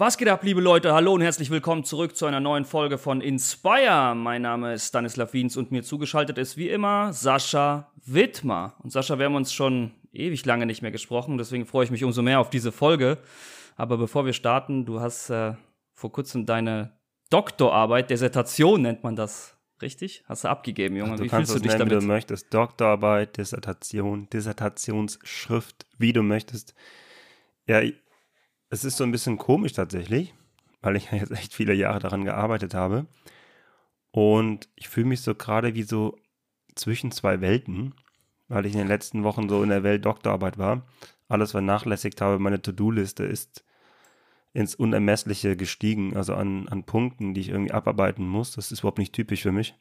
Was geht ab, liebe Leute? Hallo und herzlich willkommen zurück zu einer neuen Folge von Inspire. Mein Name ist Stanislav Wiens und mir zugeschaltet ist wie immer Sascha Wittmer. Und Sascha, wir haben uns schon ewig lange nicht mehr gesprochen, deswegen freue ich mich umso mehr auf diese Folge. Aber bevor wir starten, du hast äh, vor kurzem deine Doktorarbeit, Dissertation nennt man das, richtig? Hast du abgegeben, Junge? du wie kannst fühlst du dich nennen, damit? wie du möchtest. Doktorarbeit, Dissertation, Dissertationsschrift, wie du möchtest. Ja, es ist so ein bisschen komisch tatsächlich, weil ich ja jetzt echt viele Jahre daran gearbeitet habe. Und ich fühle mich so gerade wie so zwischen zwei Welten, weil ich in den letzten Wochen so in der Welt Doktorarbeit war. Alles vernachlässigt habe. Meine To-Do-Liste ist ins Unermessliche gestiegen, also an, an Punkten, die ich irgendwie abarbeiten muss. Das ist überhaupt nicht typisch für mich.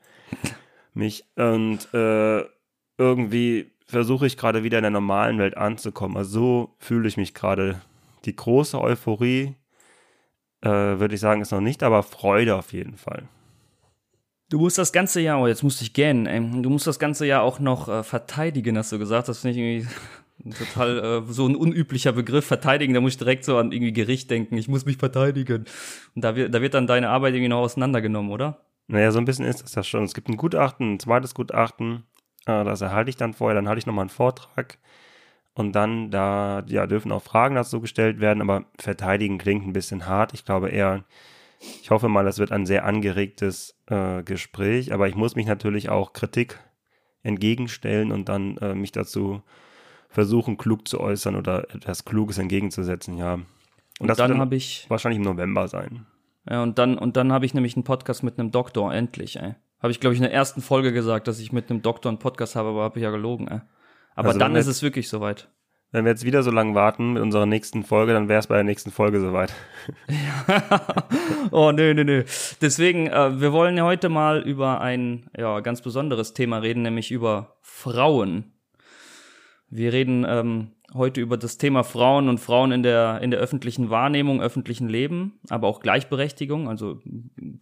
mich und äh, irgendwie versuche ich gerade wieder in der normalen Welt anzukommen. Also so fühle ich mich gerade. Die große Euphorie, äh, würde ich sagen, ist noch nicht, aber Freude auf jeden Fall. Du musst das ganze Jahr, oh, jetzt musste ich gähnen, ey. Du musst das ganze Jahr auch noch äh, verteidigen, hast du gesagt. Das finde ich irgendwie total äh, so ein unüblicher Begriff. Verteidigen, da muss ich direkt so an irgendwie Gericht denken. Ich muss mich verteidigen. Und da wird, da wird dann deine Arbeit irgendwie noch auseinandergenommen, oder? Naja, so ein bisschen ist das ja schon. Es gibt ein Gutachten, ein zweites Gutachten, äh, das erhalte ich dann vorher, dann halte ich nochmal einen Vortrag. Und dann, da ja, dürfen auch Fragen dazu gestellt werden, aber verteidigen klingt ein bisschen hart. Ich glaube eher, ich hoffe mal, das wird ein sehr angeregtes äh, Gespräch, aber ich muss mich natürlich auch Kritik entgegenstellen und dann äh, mich dazu versuchen, klug zu äußern oder etwas Kluges entgegenzusetzen, ja. Und, Und das wird dann habe ich, wahrscheinlich im November sein. ja, und dann, und dann habe ich nämlich einen Podcast mit einem Doktor, endlich, ey. Habe ich, glaube ich, in der ersten Folge gesagt, dass ich mit einem Doktor einen Podcast habe, aber habe ich ja gelogen, ey. Aber Also dann ist jetzt- es wirklich soweit. Wenn wir jetzt wieder so lange warten mit unserer nächsten Folge, dann wäre es bei der nächsten Folge soweit. oh, nö, nö, nö. Deswegen, äh, wir wollen ja heute mal über ein ja, ganz besonderes Thema reden, nämlich über Frauen. Wir reden ähm, heute über das Thema Frauen und Frauen in der, in der öffentlichen Wahrnehmung, öffentlichen Leben, aber auch Gleichberechtigung, also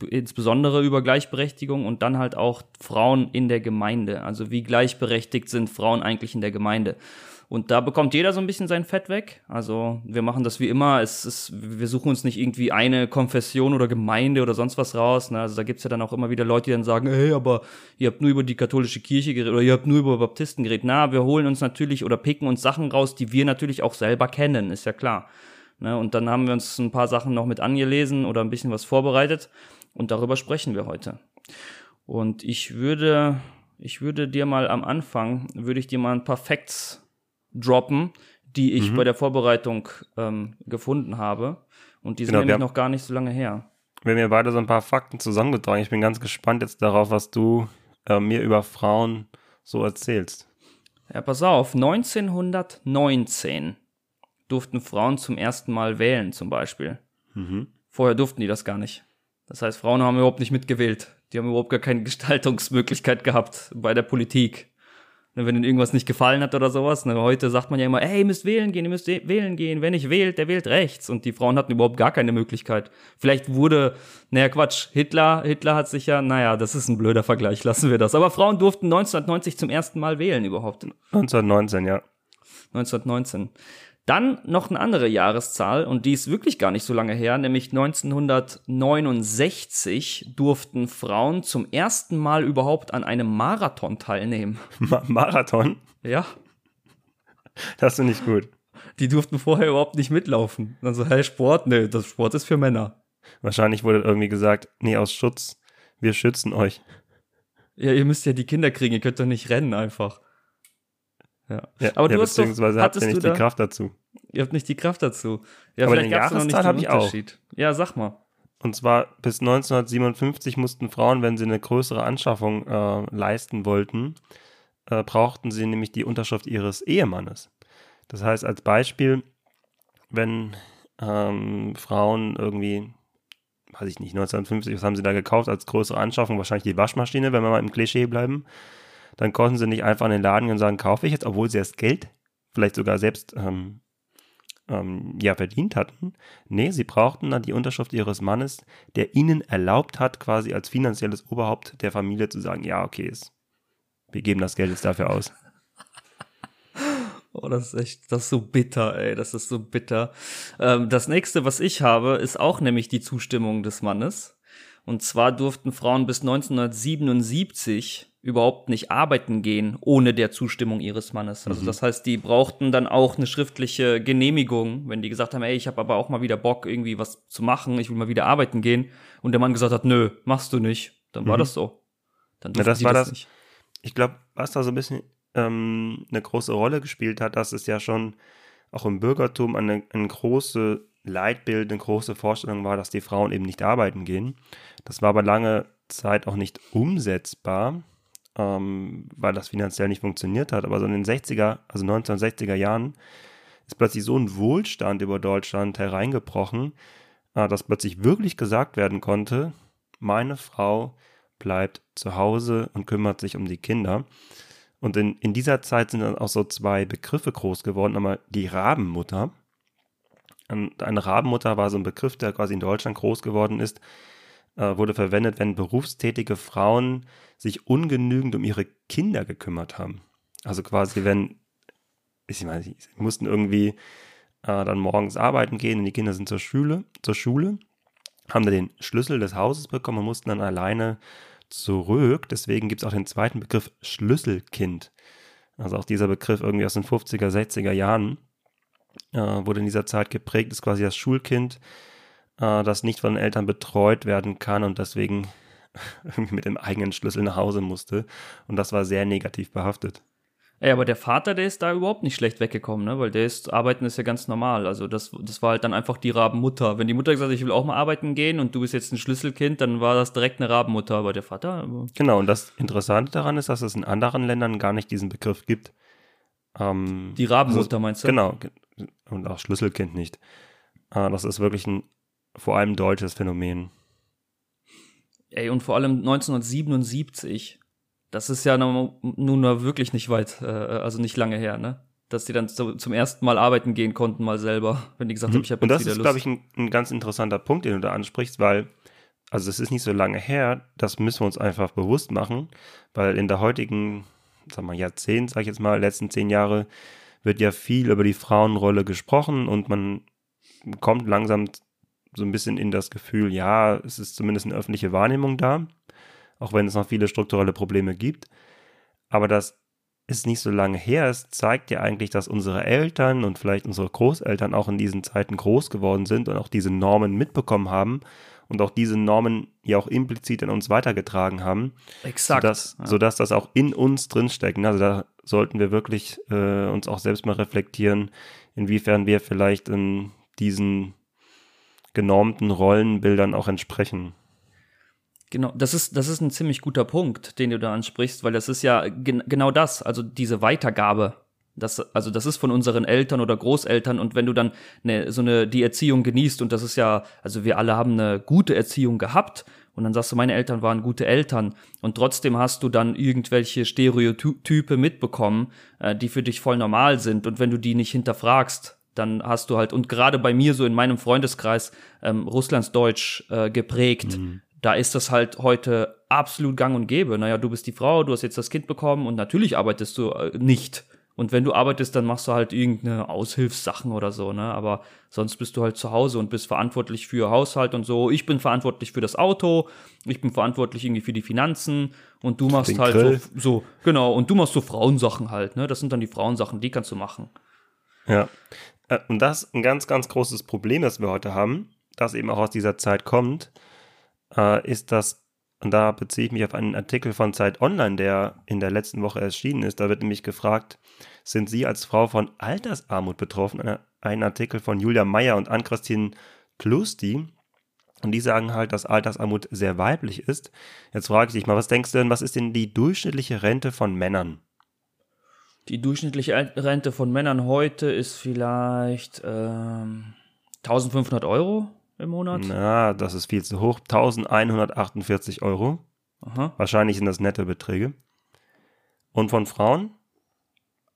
insbesondere über Gleichberechtigung und dann halt auch Frauen in der Gemeinde. Also wie gleichberechtigt sind Frauen eigentlich in der Gemeinde? Und da bekommt jeder so ein bisschen sein Fett weg. Also wir machen das wie immer. Es ist, wir suchen uns nicht irgendwie eine Konfession oder Gemeinde oder sonst was raus. Ne? Also da gibt's ja dann auch immer wieder Leute, die dann sagen, hey, aber ihr habt nur über die katholische Kirche geredet oder ihr habt nur über Baptisten geredet. Na, wir holen uns natürlich oder picken uns Sachen raus, die wir natürlich auch selber kennen, ist ja klar. Ne? Und dann haben wir uns ein paar Sachen noch mit angelesen oder ein bisschen was vorbereitet. Und darüber sprechen wir heute. Und ich würde, ich würde dir mal am Anfang, würde ich dir mal ein paar Facts droppen, die ich Mhm. bei der Vorbereitung ähm, gefunden habe. Und die sind Genau, nämlich noch gar nicht so lange her. Wir haben ja beide so ein paar Fakten zusammengetragen. Ich bin ganz gespannt jetzt darauf, was du äh, mir über Frauen so erzählst. Ja, pass auf, 1919 durften Frauen zum ersten Mal wählen, zum Beispiel. Mhm. Vorher durften die das gar nicht. Das heißt, Frauen haben überhaupt nicht mitgewählt. Die haben überhaupt gar keine Gestaltungsmöglichkeit gehabt bei der Politik. Ne, Wenn ihnen irgendwas nicht gefallen hat oder sowas. Ne, heute sagt man ja immer, ey, ihr müsst wählen gehen, ihr müsst wählen gehen. Wer nicht wählt, der wählt rechts. Und die Frauen hatten überhaupt gar keine Möglichkeit. Vielleicht wurde, naja, Quatsch, Hitler, Hitler hat sich ja, naja, das ist ein blöder Vergleich, lassen wir das. Aber Frauen durften 1990 zum ersten Mal wählen überhaupt. 1919, ja. 1919. Dann noch eine andere Jahreszahl und die ist wirklich gar nicht so lange her, nämlich 1969 durften Frauen zum ersten Mal überhaupt an einem Marathon teilnehmen. Ma Marathon, Ja, das finde ich gut. die durften vorher überhaupt nicht mitlaufen. Dann so, hey, Sport? Nee, das Sport ist für Männer. Wahrscheinlich wurde irgendwie gesagt, nee, aus Schutz, wir schützen euch. Ja, ihr müsst ja die Kinder kriegen, ihr könnt doch nicht rennen einfach. Ja. Ja, Aber du ja, hast beziehungsweise habt ihr nicht die da, Kraft dazu. ihr habt nicht die Kraft dazu. Ja, Aber vielleicht gab's da noch nicht den. Unterschied. Ja, sag mal. Und zwar bis 1957 mussten Frauen, wenn sie eine größere Anschaffung äh, leisten wollten, äh, brauchten sie nämlich die Unterschrift ihres Ehemannes. Das heißt, als Beispiel, wenn ähm, Frauen irgendwie, weiß ich nicht, 1950, was haben sie da gekauft als größere Anschaffung? Wahrscheinlich die Waschmaschine, wenn wir mal im Klischee bleiben. Dann konnten sie nicht einfach in den Laden gehen und sagen, kaufe ich jetzt, obwohl sie das Geld vielleicht sogar selbst ähm, ähm, ja verdient hatten. Nee, sie brauchten dann die Unterschrift ihres Mannes, der ihnen erlaubt hat, quasi als finanzielles Oberhaupt der Familie zu sagen, ja, okay, ist, wir geben das Geld jetzt dafür aus. Oh, das ist echt, das ist so bitter, ey, das ist so bitter. Ähm, das nächste, was ich habe, ist auch nämlich die Zustimmung des Mannes. Und zwar durften Frauen bis 1977 überhaupt nicht arbeiten gehen ohne der Zustimmung ihres Mannes. Also mhm. das heißt, die brauchten dann auch eine schriftliche Genehmigung, wenn die gesagt haben, ey, ich habe aber auch mal wieder Bock irgendwie was zu machen, ich will mal wieder arbeiten gehen und der Mann gesagt hat, nö, machst du nicht, dann mhm. war das so. Dann ja, das war das. Nicht. Ich glaube, was da so ein bisschen ähm, eine große Rolle gespielt hat, dass es ja schon auch im Bürgertum eine, eine große Leitbild, eine große Vorstellung war, dass die Frauen eben nicht arbeiten gehen. Das war aber lange Zeit auch nicht umsetzbar, ähm, weil das finanziell nicht funktioniert hat. Aber so in den 60er, also 1960er Jahren, ist plötzlich so ein Wohlstand über Deutschland hereingebrochen, äh, dass plötzlich wirklich gesagt werden konnte, meine Frau bleibt zu Hause und kümmert sich um die Kinder. Und in, in dieser Zeit sind dann auch so zwei Begriffe groß geworden. Einmal die Rabenmutter. Eine Rabenmutter war so ein Begriff, der quasi in Deutschland groß geworden ist, äh, wurde verwendet, wenn berufstätige Frauen sich ungenügend um ihre Kinder gekümmert haben. Also quasi, wenn, ich meine, sie mussten irgendwie äh, dann morgens arbeiten gehen und die Kinder sind zur Schule, zur Schule, haben dann den Schlüssel des Hauses bekommen und mussten dann alleine zurück. Deswegen gibt es auch den zweiten Begriff Schlüsselkind. Also auch dieser Begriff irgendwie aus den 50er, 60er Jahren äh, wurde in dieser Zeit geprägt, ist quasi das Schulkind, äh, das nicht von den Eltern betreut werden kann und deswegen irgendwie mit dem eigenen Schlüssel nach Hause musste. Und das war sehr negativ behaftet. Ey, aber der Vater, der ist da überhaupt nicht schlecht weggekommen, ne? Weil der ist, arbeiten ist ja ganz normal. Also das, das war halt dann einfach die Rabenmutter. Wenn die Mutter gesagt hat, ich will auch mal arbeiten gehen und du bist jetzt ein Schlüsselkind, dann war das direkt eine Rabenmutter. Aber der Vater. Genau, und das Interessante daran ist, dass es in anderen Ländern gar nicht diesen Begriff gibt. Ähm, die Rabenmutter also, meinst du? Genau, und auch Schlüsselkind nicht. Äh, das ist wirklich ein vor allem deutsches Phänomen. Ey, und vor allem 1977 das ist ja nun nur wirklich nicht weit, äh, also nicht lange her, ne? Dass die dann so, zum ersten Mal arbeiten gehen konnten, mal selber, wenn die gesagt mhm. haben, ich habe Und das ist, glaube ich, ein, ein, ganz interessanter Punkt, den du da ansprichst, weil, also es ist nicht so lange her, das müssen wir uns einfach bewusst machen, weil in der heutigen, sagen wir Jahrzehnt, sag ich jetzt mal, letzten zehn Jahre, wird ja viel über die Frauenrolle gesprochen und man kommt langsam so ein bisschen in das Gefühl, ja, es ist zumindest eine öffentliche Wahrnehmung da auch wenn es noch viele strukturelle Probleme gibt. Aber das ist nicht so lange her. Es zeigt ja eigentlich, dass unsere Eltern und vielleicht unsere Großeltern auch in diesen Zeiten groß geworden sind und auch diese Normen mitbekommen haben und auch diese Normen ja auch implizit in uns weitergetragen haben. Exakt. Sodass, ja. sodass das auch in uns drinstecken. Also da sollten wir wirklich äh, uns auch selbst mal reflektieren, inwiefern wir vielleicht in diesen genormten Rollenbildern auch entsprechen. Genau, das ist, das ist ein ziemlich guter Punkt, den du da ansprichst, weil das ist ja gen genau das, also diese Weitergabe. Das, also das ist von unseren Eltern oder Großeltern und wenn du dann ne, so eine die Erziehung genießt und das ist ja, also wir alle haben eine gute Erziehung gehabt und dann sagst du, meine Eltern waren gute Eltern und trotzdem hast du dann irgendwelche Stereotype mitbekommen, äh, die für dich voll normal sind und wenn du die nicht hinterfragst, dann hast du halt, und gerade bei mir so in meinem Freundeskreis, ähm, Russlandsdeutsch äh, geprägt. Mhm da ist das halt heute absolut gang und gäbe. Naja, du bist die Frau, du hast jetzt das Kind bekommen und natürlich arbeitest du äh, nicht. Und wenn du arbeitest, dann machst du halt irgendeine Aushilfssachen oder so, ne? Aber sonst bist du halt zu Hause und bist verantwortlich für Haushalt und so. Ich bin verantwortlich für das Auto, ich bin verantwortlich irgendwie für die Finanzen und du machst Den halt so, so, genau, und du machst so Frauensachen halt, ne? Das sind dann die Frauensachen, die kannst du machen. Ja. Äh, und das ist ein ganz, ganz großes Problem, das wir heute haben, das eben auch aus dieser Zeit kommt äh, ist das, und da beziehe ich mich auf einen Artikel von Zeit Online, der in der letzten Woche erschienen ist. Da wird nämlich gefragt, sind Sie als Frau von Altersarmut betroffen? Ein Artikel von Julia Meyer und Ann-Christine Klusti. Und die sagen halt, dass Altersarmut sehr weiblich ist. Jetzt frage ich dich mal, was denkst du denn, was ist denn die durchschnittliche Rente von Männern? Die durchschnittliche Rente von Männern heute ist vielleicht ähm, 1500 Euro im Monat? Na, das ist viel zu hoch. 1148 Euro. Aha. Wahrscheinlich sind das nette Beträge. Und von Frauen?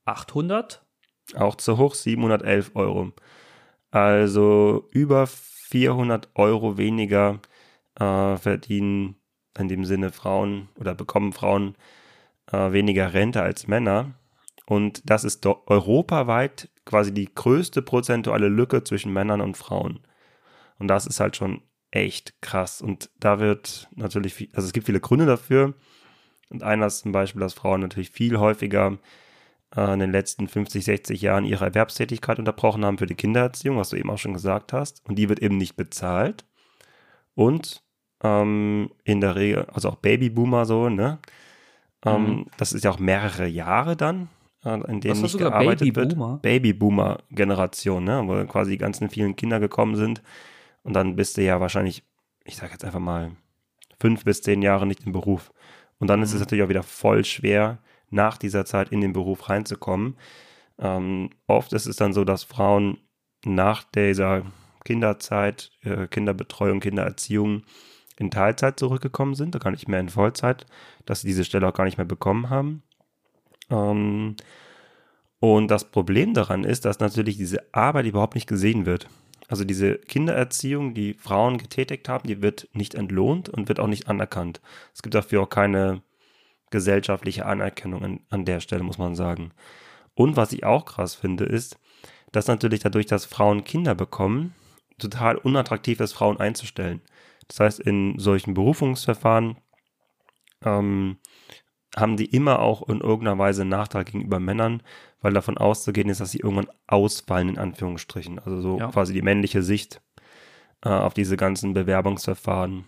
800? Auch zu hoch, 711 Euro. Also über 400 Euro weniger äh, verdienen in dem Sinne Frauen oder bekommen Frauen äh, weniger Rente als Männer. Und das ist europaweit quasi die größte prozentuale Lücke zwischen Männern und Frauen. Und das ist halt schon echt krass. Und da wird natürlich, viel, also es gibt viele Gründe dafür. Und einer ist zum Beispiel, dass Frauen natürlich viel häufiger äh, in den letzten 50, 60 Jahren ihre Erwerbstätigkeit unterbrochen haben für die Kindererziehung, was du eben auch schon gesagt hast. Und die wird eben nicht bezahlt. Und ähm, in der Regel, also auch Babyboomer so, ne? Ähm, mhm. Das ist ja auch mehrere Jahre dann, in denen nicht gearbeitet Babyboomer? wird. Babyboomer-Generation, ne? Wo quasi die ganzen vielen Kinder gekommen sind. Und dann bist du ja wahrscheinlich, ich sage jetzt einfach mal, fünf bis zehn Jahre nicht im Beruf. Und dann mhm. ist es mhm. natürlich auch wieder voll schwer, nach dieser Zeit in den Beruf reinzukommen. Ähm, oft ist es dann so, dass Frauen nach dieser Kinderzeit, äh, Kinderbetreuung, Kindererziehung in Teilzeit zurückgekommen sind, gar nicht mehr in Vollzeit, dass sie diese Stelle auch gar nicht mehr bekommen haben. Ähm, und das Problem daran ist, dass natürlich diese Arbeit überhaupt nicht gesehen wird. Also diese Kindererziehung, die Frauen getätigt haben, die wird nicht entlohnt und wird auch nicht anerkannt. Es gibt dafür auch keine gesellschaftliche Anerkennung an, an der Stelle, muss man sagen. Und was ich auch krass finde, ist, dass natürlich dadurch, dass Frauen Kinder bekommen, total unattraktiv ist, Frauen einzustellen. Das heißt, in solchen Berufungsverfahren ähm, haben die immer auch in irgendeiner Weise einen Nachteil gegenüber Männern, weil davon auszugehen ist, dass sie irgendwann ausfallen, in Anführungsstrichen. Also so ja. quasi die männliche Sicht äh, auf diese ganzen Bewerbungsverfahren.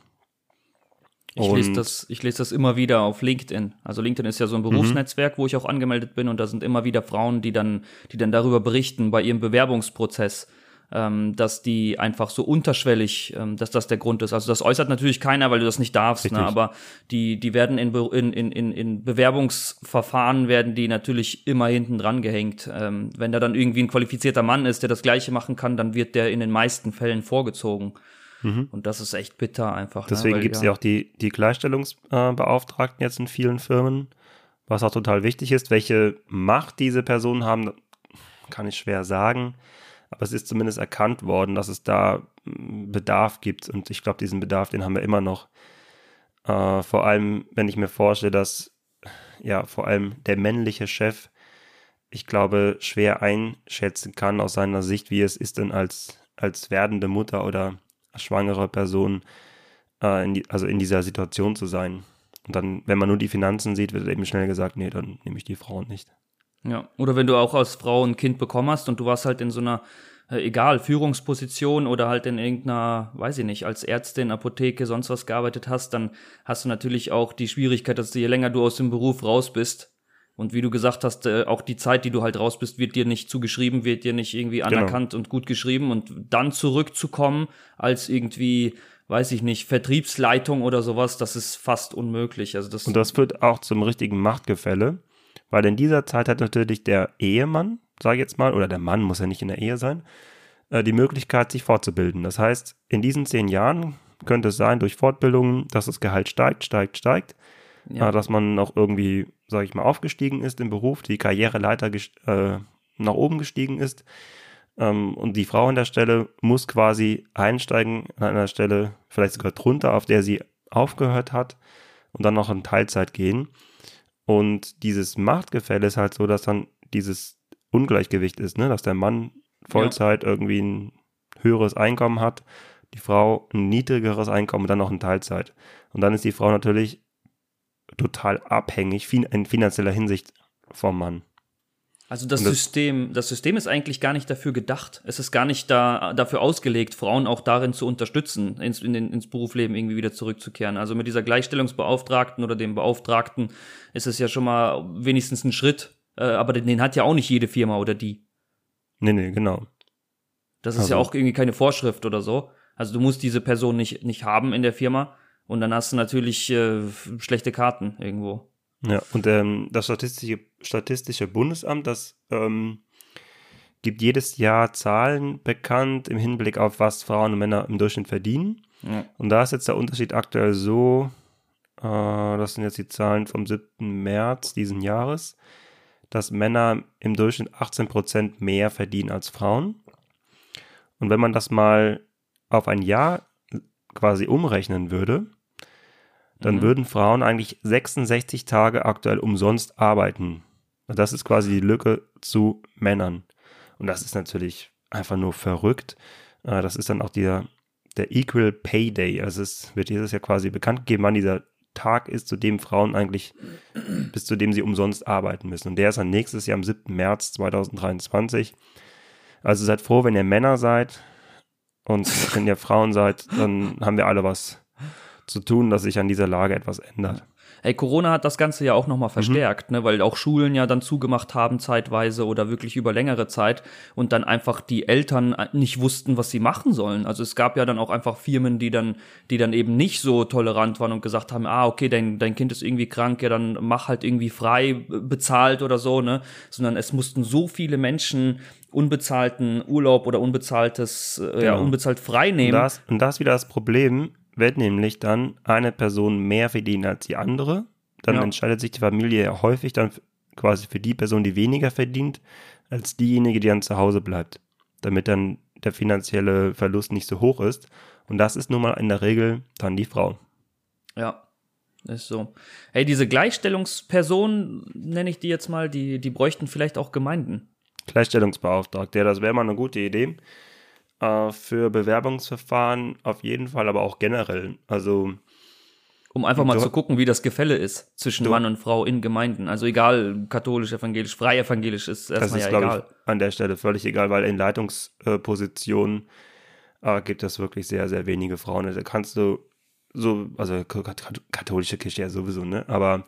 Ich lese, das, ich lese das immer wieder auf LinkedIn. Also LinkedIn ist ja so ein mhm. Berufsnetzwerk, mhm. wo ich auch angemeldet bin und da sind immer wieder Frauen, die dann, die dann darüber berichten bei ihrem Bewerbungsprozess, ähm, dass die einfach so unterschwellig, ähm, dass das der Grund ist. Also das äußert natürlich keiner, weil du das nicht darfst, ne? aber die, die werden in, in, in, in Bewerbungsverfahren werden die natürlich immer hinten dran gehängt. Ähm, wenn da dann irgendwie ein qualifizierter Mann ist, der das Gleiche machen kann, dann wird der in den meisten Fällen vorgezogen. Mhm. Und das ist echt bitter einfach. Ne? Deswegen ne? gibt es ja. ja auch die, die Gleichstellungsbeauftragten jetzt in vielen Firmen, was auch total wichtig ist. Welche Macht diese Personen haben, kann ich schwer sagen. Aber es ist zumindest erkannt worden, dass es da hm, Bedarf gibt. Und ich glaube, diesen Bedarf, den haben wir immer noch. Äh, vor allem, wenn ich mir vorstelle, dass ja vor allem der männliche Chef, ich glaube, schwer einschätzen kann aus seiner Sicht, wie es ist denn als, als werdende Mutter oder schwangere Person, äh, in die, also in dieser Situation zu sein. Und dann, wenn man nur die Finanzen sieht, wird eben schnell gesagt, nee, dann nehme ich die Frau nicht. Ja, oder wenn du auch als Frau ein Kind bekommen hast und du warst halt in so einer, äh, egal, Führungsposition oder halt in irgendeiner, weiß ich nicht, als Ärztin, Apotheke, sonst was gearbeitet hast, dann hast du natürlich auch die Schwierigkeit, dass du, je länger du aus dem Beruf raus bist, und wie du gesagt hast, äh, auch die Zeit, die du halt raus bist, wird dir nicht zugeschrieben, wird dir nicht irgendwie genau. anerkannt genau. und gut geschrieben und dann zurückzukommen als irgendwie weiß ich nicht, Vertriebsleitung oder sowas, das ist fast unmöglich. Also das und das führt auch zum richtigen Machtgefälle. Weil in dieser Zeit hat natürlich der Ehemann, sage ich jetzt mal, oder der Mann muss ja nicht in der Ehe sein, äh, die Möglichkeit, sich fortzubilden. Das heißt, in diesen zehn Jahren könnte es sein, durch Fortbildungen, dass das Gehalt steigt, steigt, steigt, ja. äh, dass man auch irgendwie, sage ich mal, aufgestiegen ist im Beruf, die Karriereleiter äh, nach oben gestiegen ist. Ähm, und die Frau an der Stelle muss quasi einsteigen an einer Stelle, vielleicht sogar drunter, auf der sie aufgehört hat und dann noch in Teilzeit gehen. Und dieses Machtgefälle ist halt so, dass dann dieses Ungleichgewicht ist, ne? dass der Mann Vollzeit ja. irgendwie ein höheres Einkommen hat, die Frau ein niedrigeres Einkommen und dann noch in Teilzeit. Und dann ist die Frau natürlich total abhängig in finanzieller Hinsicht vom Mann. Also das, das, System, das System ist eigentlich gar nicht dafür gedacht. Es ist gar nicht da, dafür ausgelegt, Frauen auch darin zu unterstützen, ins, in den, ins Berufsleben irgendwie wieder zurückzukehren. Also mit dieser Gleichstellungsbeauftragten oder dem Beauftragten ist es ja schon mal wenigstens ein Schritt. Äh, aber den, den, hat ja auch nicht jede Firma oder die. Nee, nee, genau. Das ist also. ja auch irgendwie keine Vorschrift oder so. Also du musst diese Person nicht, nicht haben in der Firma und dann hast du natürlich äh, schlechte Karten irgendwo. Ja, und ähm, das Statistische, Statistische Bundesamt, das ähm, gibt jedes Jahr Zahlen bekannt im Hinblick auf, was Frauen und Männer im Durchschnitt verdienen. Ja. Und da ist jetzt der Unterschied aktuell so, äh, das sind jetzt die Zahlen vom 7. März diesen Jahres, dass Männer im Durchschnitt 18% mehr verdienen als Frauen. Und wenn man das mal auf ein Jahr quasi umrechnen würde, dann mhm. würden Frauen eigentlich 66 Tage aktuell umsonst arbeiten. Das ist quasi die Lücke zu Männern. Und das ist natürlich einfach nur verrückt. Äh, das ist dann auch der, der Equal Pay Day. Also es wird dieses Jahr quasi bekannt gegeben, wann dieser Tag ist, zu dem Frauen eigentlich, bis zu dem sie umsonst arbeiten müssen. Und der ist dann nächstes Jahr am 7. März 2023. Also seid froh, wenn ihr Männer seid und wenn ihr Frauen seid, dann haben wir alle was zu tun, dass sich an dieser Lage etwas ändert. Ey, Corona hat das Ganze ja auch nochmal mhm. verstärkt, mhm. ne, weil auch Schulen ja dann zugemacht haben zeitweise oder wirklich über längere Zeit und dann einfach die Eltern nicht wussten, was sie machen sollen. Also es gab ja dann auch einfach Firmen, die dann, die dann eben nicht so tolerant waren und gesagt haben, ah, okay, dein, dein Kind ist irgendwie krank, ja, dann mach halt irgendwie frei bezahlt oder so, ne, sondern es mussten so viele Menschen unbezahlten Urlaub oder unbezahltes, äh, genau. ja, unbezahlt frei nehmen. Und das, und das ist wieder das Problem, wird nämlich dann eine Person mehr verdienen als die andere. Dann ja. entscheidet sich die Familie häufig dann quasi für die Person, die weniger verdient, als diejenige, die dann zu Hause bleibt. Damit dann der finanzielle Verlust nicht so hoch ist. Und das ist nun mal in der Regel dann die Frau. Ja, ist so. Hey, diese Gleichstellungspersonen, nenne ich die jetzt mal, die, die bräuchten vielleicht auch Gemeinden. Gleichstellungsbeauftragter, ja, das wäre mal eine gute Idee. Äh, für Bewerbungsverfahren auf jeden Fall, aber auch generell. Also. Um einfach mal zu gucken, wie das Gefälle ist zwischen Mann und Frau in Gemeinden. Also egal, katholisch, evangelisch, frei evangelisch ist erstmal ja egal. Ich, an der Stelle völlig egal, weil in Leitungspositionen äh, gibt es wirklich sehr, sehr wenige Frauen. Da kannst du so, also katholische Kirche ja sowieso, ne? Aber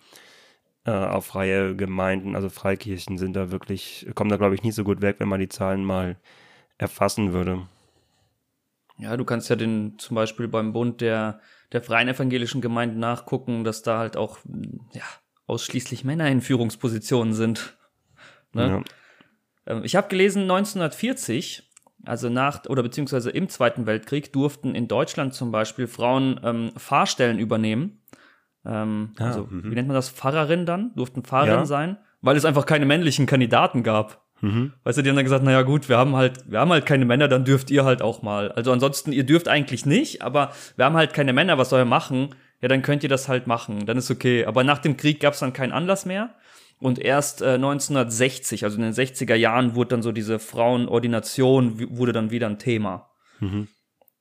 äh, auch freie Gemeinden, also Freikirchen sind da wirklich, kommen da glaube ich nicht so gut weg, wenn man die Zahlen mal erfassen würde. Ja, du kannst ja den zum Beispiel beim Bund der, der freien evangelischen Gemeinden nachgucken, dass da halt auch ja, ausschließlich Männer in Führungspositionen sind. Ne? Ja. Ähm, ich habe gelesen, 1940, also nach oder beziehungsweise im Zweiten Weltkrieg, durften in Deutschland zum Beispiel Frauen ähm, Fahrstellen übernehmen. Ähm, ah, also, -hmm. wie nennt man das? Pfarrerin dann? Durften Pfarrerin ja. sein, weil es einfach keine männlichen Kandidaten gab. Mhm. Weißt du, die haben dann gesagt, naja gut, wir haben halt, wir haben halt keine Männer, dann dürft ihr halt auch mal. Also ansonsten, ihr dürft eigentlich nicht, aber wir haben halt keine Männer, was soll ihr machen? Ja, dann könnt ihr das halt machen, dann ist okay. Aber nach dem Krieg gab es dann keinen Anlass mehr. Und erst äh, 1960, also in den 60er Jahren, wurde dann so diese Frauenordination, wurde dann wieder ein Thema. Mhm.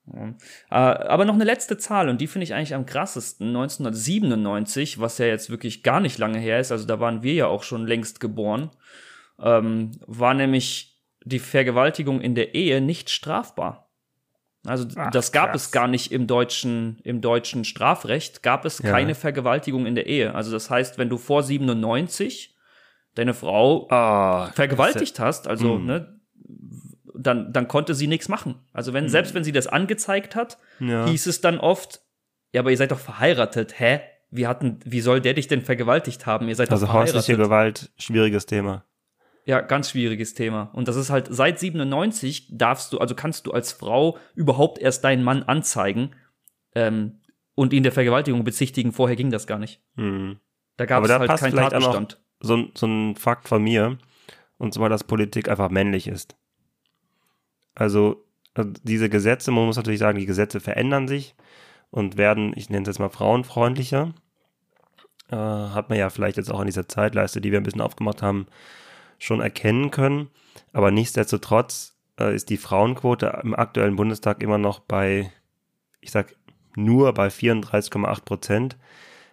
Ja. Äh, aber noch eine letzte Zahl, und die finde ich eigentlich am krassesten. 1997, was ja jetzt wirklich gar nicht lange her ist, also da waren wir ja auch schon längst geboren ähm, war nämlich die Vergewaltigung in der Ehe nicht strafbar. Also Ach, das gab krass. es gar nicht im deutschen, im deutschen Strafrecht, gab es ja. keine Vergewaltigung in der Ehe. Also das heißt, wenn du vor 97 deine Frau oh, vergewaltigt hast, also mm. ne, dann, dann konnte sie nichts machen. Also wenn, mm. selbst wenn sie das angezeigt hat, ja. hieß es dann oft, ja, aber ihr seid doch verheiratet, hä? Wie hatten, wie soll der dich denn vergewaltigt haben? Ihr seid also doch verheiratet. Also häusliche Gewalt, schwieriges Thema. Ja, ganz schwieriges Thema. Und das ist halt seit 97 darfst du, also kannst du als Frau überhaupt erst deinen Mann anzeigen ähm, und ihn der Vergewaltigung bezichtigen. Vorher ging das gar nicht. Mhm. Da gab es halt keinen Tatbestand. So, so ein Fakt von mir, und zwar, dass Politik einfach männlich ist. Also, also diese Gesetze, man muss natürlich sagen, die Gesetze verändern sich und werden, ich nenne es jetzt mal frauenfreundlicher. Äh, hat man ja vielleicht jetzt auch in dieser Zeitleiste, die wir ein bisschen aufgemacht haben, schon erkennen können. Aber nichtsdestotrotz äh, ist die Frauenquote im aktuellen Bundestag immer noch bei, ich sag nur bei 34,8 Prozent,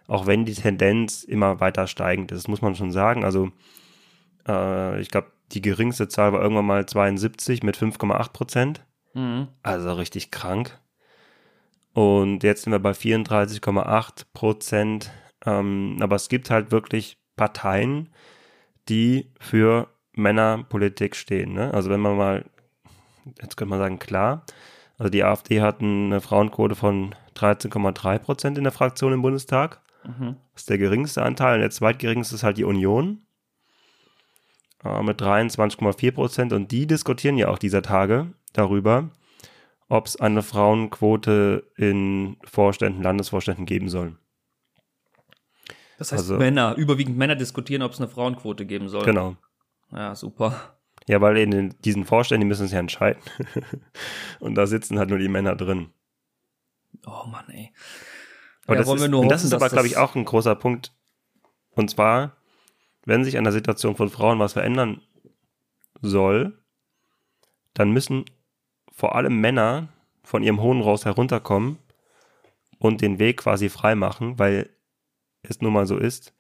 auch wenn die Tendenz immer weiter steigend ist, muss man schon sagen. Also äh, ich glaube, die geringste Zahl war irgendwann mal 72 mit 5,8 Prozent. Mhm. Also richtig krank. Und jetzt sind wir bei 34,8 Prozent. Ähm, aber es gibt halt wirklich Parteien, die für Männerpolitik stehen. Ne? Also wenn man mal, jetzt könnte man sagen, klar, also die AfD hat eine Frauenquote von 13,3 Prozent in der Fraktion im Bundestag. Mhm. Das ist der geringste Anteil. Und der zweitgeringste ist halt die Union äh, mit 23,4 Prozent. Und die diskutieren ja auch dieser Tage darüber, ob es eine Frauenquote in Vorständen, Landesvorständen geben soll. Das heißt, also, Männer, überwiegend Männer diskutieren, ob es eine Frauenquote geben soll. Genau. Ja, super. Ja, weil in diesen Vorständen, die müssen es ja entscheiden. und da sitzen halt nur die Männer drin. Oh Mann, ey. Aber ja, das, ist, hoffen, das ist aber, glaube ich, auch ein großer Punkt. Und zwar, wenn sich an der Situation von Frauen was verändern soll, dann müssen vor allem Männer von ihrem hohen Ross herunterkommen und den Weg quasi frei machen, weil es nun mal so ist,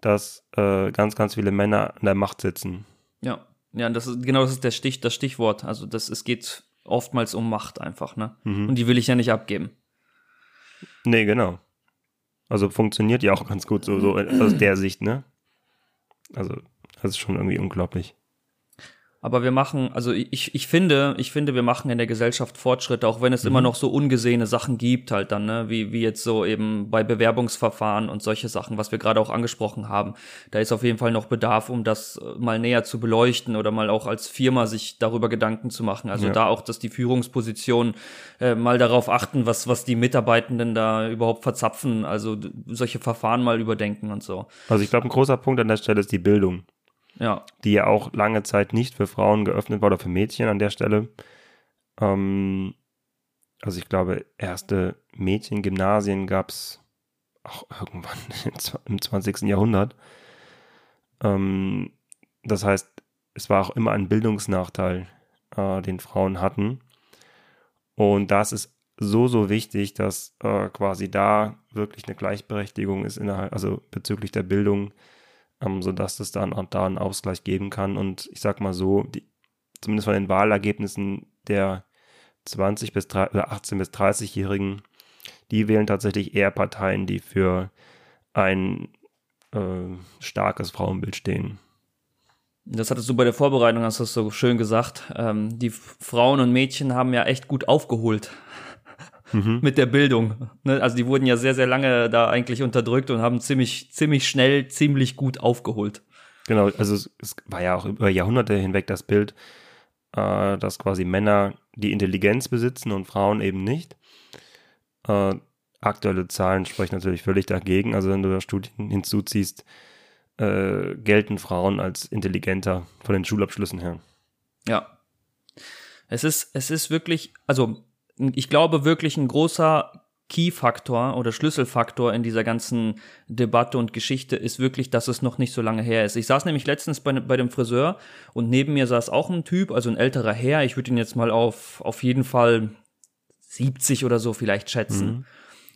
dass äh, ganz, ganz viele Männer an der Macht sitzen. Ja, ja, das ist genau das ist der Stich, das Stichwort. Also das, es geht oftmals um Macht einfach, ne? Mhm. Und die will ich ja nicht abgeben. Nee, genau. Also funktioniert ja auch ganz gut so, so aus der Sicht, ne? Also, das ist schon irgendwie unglaublich. Aber wir machen, also ich, ich finde, ich finde, wir machen in der Gesellschaft Fortschritte, auch wenn es Mhm. immer noch so ungesehene Sachen gibt, halt dann, ne, wie, wie jetzt so eben bei Bewerbungsverfahren und solche Sachen, was wir gerade auch angesprochen haben. Da ist auf jeden Fall noch Bedarf, um das äh, mal näher zu beleuchten oder mal auch als Firma sich darüber Gedanken zu machen. Also Ja. da auch, dass die Führungspositionen äh, mal darauf achten, was, was die Mitarbeitenden da überhaupt verzapfen, also solche Verfahren mal überdenken und so. Also ich glaube, ein großer Punkt an der Stelle ist die Bildung, Ja, die ja auch lange Zeit nicht für Frauen geöffnet war oder für Mädchen an der Stelle. Ähm, also ich glaube, erste Mädchengymnasien gab es auch irgendwann im 20. Jahrhundert. Ähm, das heißt, es war auch immer ein Bildungsnachteil, äh, den Frauen hatten. Und das ist so, so wichtig, dass äh, quasi da wirklich eine Gleichberechtigung ist innerhalb, also bezüglich der Bildung, ähm, sodass es dann auch da einen Ausgleich geben kann. Und ich sag mal so, die, zumindest von den Wahlergebnissen der 20 bis 3, oder 18 bis 30-Jährigen, die wählen tatsächlich eher Parteien, die für ein äh, starkes Frauenbild stehen. Das hattest du bei der Vorbereitung, hast du so schön gesagt. Ähm, die Frauen und Mädchen haben ja echt gut aufgeholt mit der Bildung. Ne? Also die wurden ja sehr, sehr lange da eigentlich unterdrückt und haben ziemlich, ziemlich schnell, ziemlich gut aufgeholt. Genau, also es, es war ja auch über Jahrhunderte hinweg das Bild, äh, dass quasi Männer die Intelligenz besitzen und Frauen eben nicht. Äh, aktuelle Zahlen sprechen natürlich völlig dagegen. Also wenn du da Studien hinzuziehst, äh, gelten Frauen als intelligenter von den Schulabschlüssen her. Ja. Es ist, es ist wirklich, also ich glaube wirklich ein großer Key-Faktor oder Schlüsselfaktor in dieser ganzen Debatte und Geschichte ist wirklich, dass es noch nicht so lange her ist. Ich saß nämlich letztens bei, bei dem Friseur und neben mir saß auch ein Typ, also ein älterer Herr. Ich würde ihn jetzt mal auf, auf jeden Fall 70 oder so vielleicht schätzen.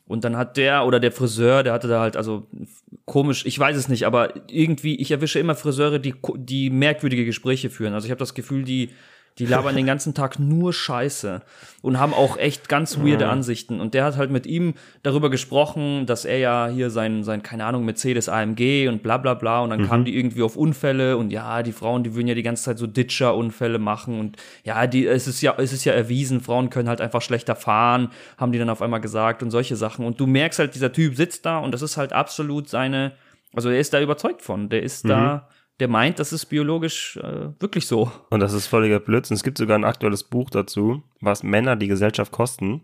Und dann hat der oder der Friseur, der hatte da halt, also komisch, ich weiß es nicht, aber irgendwie, ich erwische immer Friseure, die, die merkwürdige Gespräche führen. Also ich habe das Gefühl, die, die labern den ganzen Tag nur Scheiße und haben auch echt ganz weirde Ansichten. Und der hat halt mit ihm darüber gesprochen, dass er ja hier sein, sein keine Ahnung, Mercedes AMG und bla bla bla. Und dann kamen die irgendwie auf Unfälle und ja, die Frauen, die würden ja die ganze Zeit so Ditcher-Unfälle machen. Und ja, die, es ist ja, es ist ja erwiesen, Frauen können halt einfach schlechter fahren, haben die dann auf einmal gesagt und solche Sachen. Und du merkst halt, dieser Typ sitzt da und das ist halt absolut seine, also er ist da überzeugt von. Der ist da, der meint, das ist biologisch äh, wirklich so. Und das ist völliger Blödsinn. Es gibt sogar ein aktuelles Buch dazu, was Männer die Gesellschaft kosten.